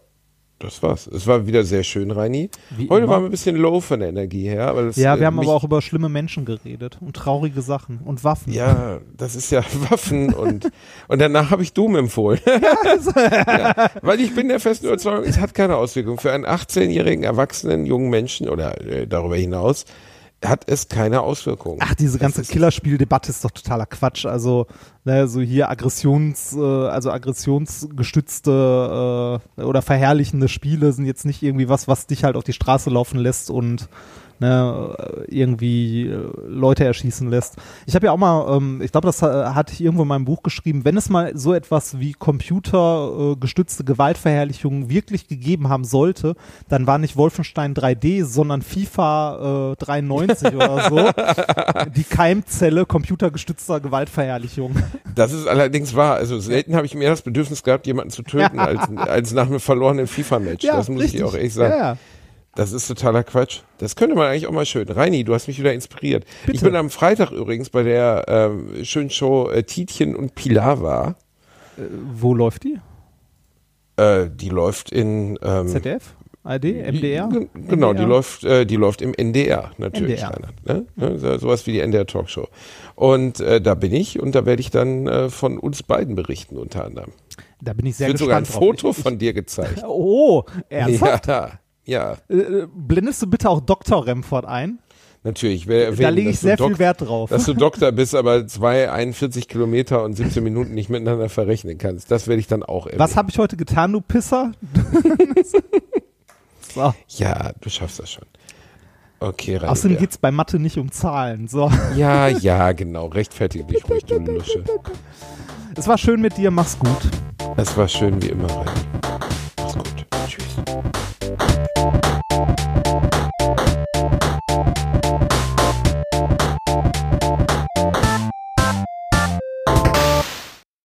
Das war's. Es war wieder sehr schön, Reini. Wie Heute immer. waren wir ein bisschen low von der Energie her. Aber das, Ja, wir äh, haben aber auch über schlimme Menschen geredet und traurige Sachen und Waffen. Ja, das ist ja Waffen und, und danach habe ich Doom empfohlen. ja, weil ich bin der festen Überzeugung, es hat keine Auswirkung. Für einen 18-jährigen erwachsenen jungen Menschen oder äh, darüber hinaus hat es keine Auswirkung. Ach, diese ganze Killerspieldebatte ist doch totaler Quatsch. Also, ne, so hier Aggressions, äh, also aggressionsgestützte äh, oder verherrlichende Spiele sind jetzt nicht irgendwie was, was dich halt auf die Straße laufen lässt und ne, äh, irgendwie äh, Leute erschießen lässt. Ich habe ja auch mal, ähm, ich glaube, das äh, hatte ich irgendwo in meinem Buch geschrieben, wenn es mal so etwas wie computergestützte Gewaltverherrlichung wirklich gegeben haben sollte, dann war nicht Wolfenstein 3D, sondern FIFA äh, 93 oder so. Die Keimzelle computergestützter Gewaltverherrlichung. Das ist allerdings wahr. Also selten habe ich mehr das Bedürfnis gehabt, jemanden zu töten, als, als nach einem verlorenen FIFA-Match. das muss ich dir auch echt sagen. Ja, ja. Das ist totaler Quatsch. Das könnte man eigentlich auch mal schön. Reini, du hast mich wieder inspiriert. Bitte. Ich bin am Freitag übrigens bei der ähm, schönen Show äh, Tietjen und Pilawa. Wo läuft die? Äh, die läuft in ähm, ZDF? ARD? MDR? Genau, die NDR? läuft, äh, die läuft im NDR natürlich. NDR. Ne? Ne? So, sowas wie die NDR Talkshow. Und äh, da bin ich und da werde ich dann äh, von uns beiden berichten unter anderem. Da bin ich Es sehr wird sogar ein drauf. Foto Ich- von dir gezeigt. Oh, ernsthaft? Ja, ja, Äh, äh, blendest du bitte auch Dr. Remford ein? natürlich. Erwähnen, da lege ich sehr viel Wert drauf. Dass du Doktor bist, aber zwei 41 Kilometer und 17 Minuten nicht miteinander verrechnen kannst. Das werde ich dann auch erwähnen. Was habe ich heute getan, du Pisser? so. Ja, du schaffst das schon. Okay, Reini. Außerdem ja. geht's bei Mathe nicht um Zahlen. So. Ja, ja, genau. Rechtfertige dich ruhig, du Lusche. Es war schön mit dir, mach's gut. Es war schön wie immer, Reini.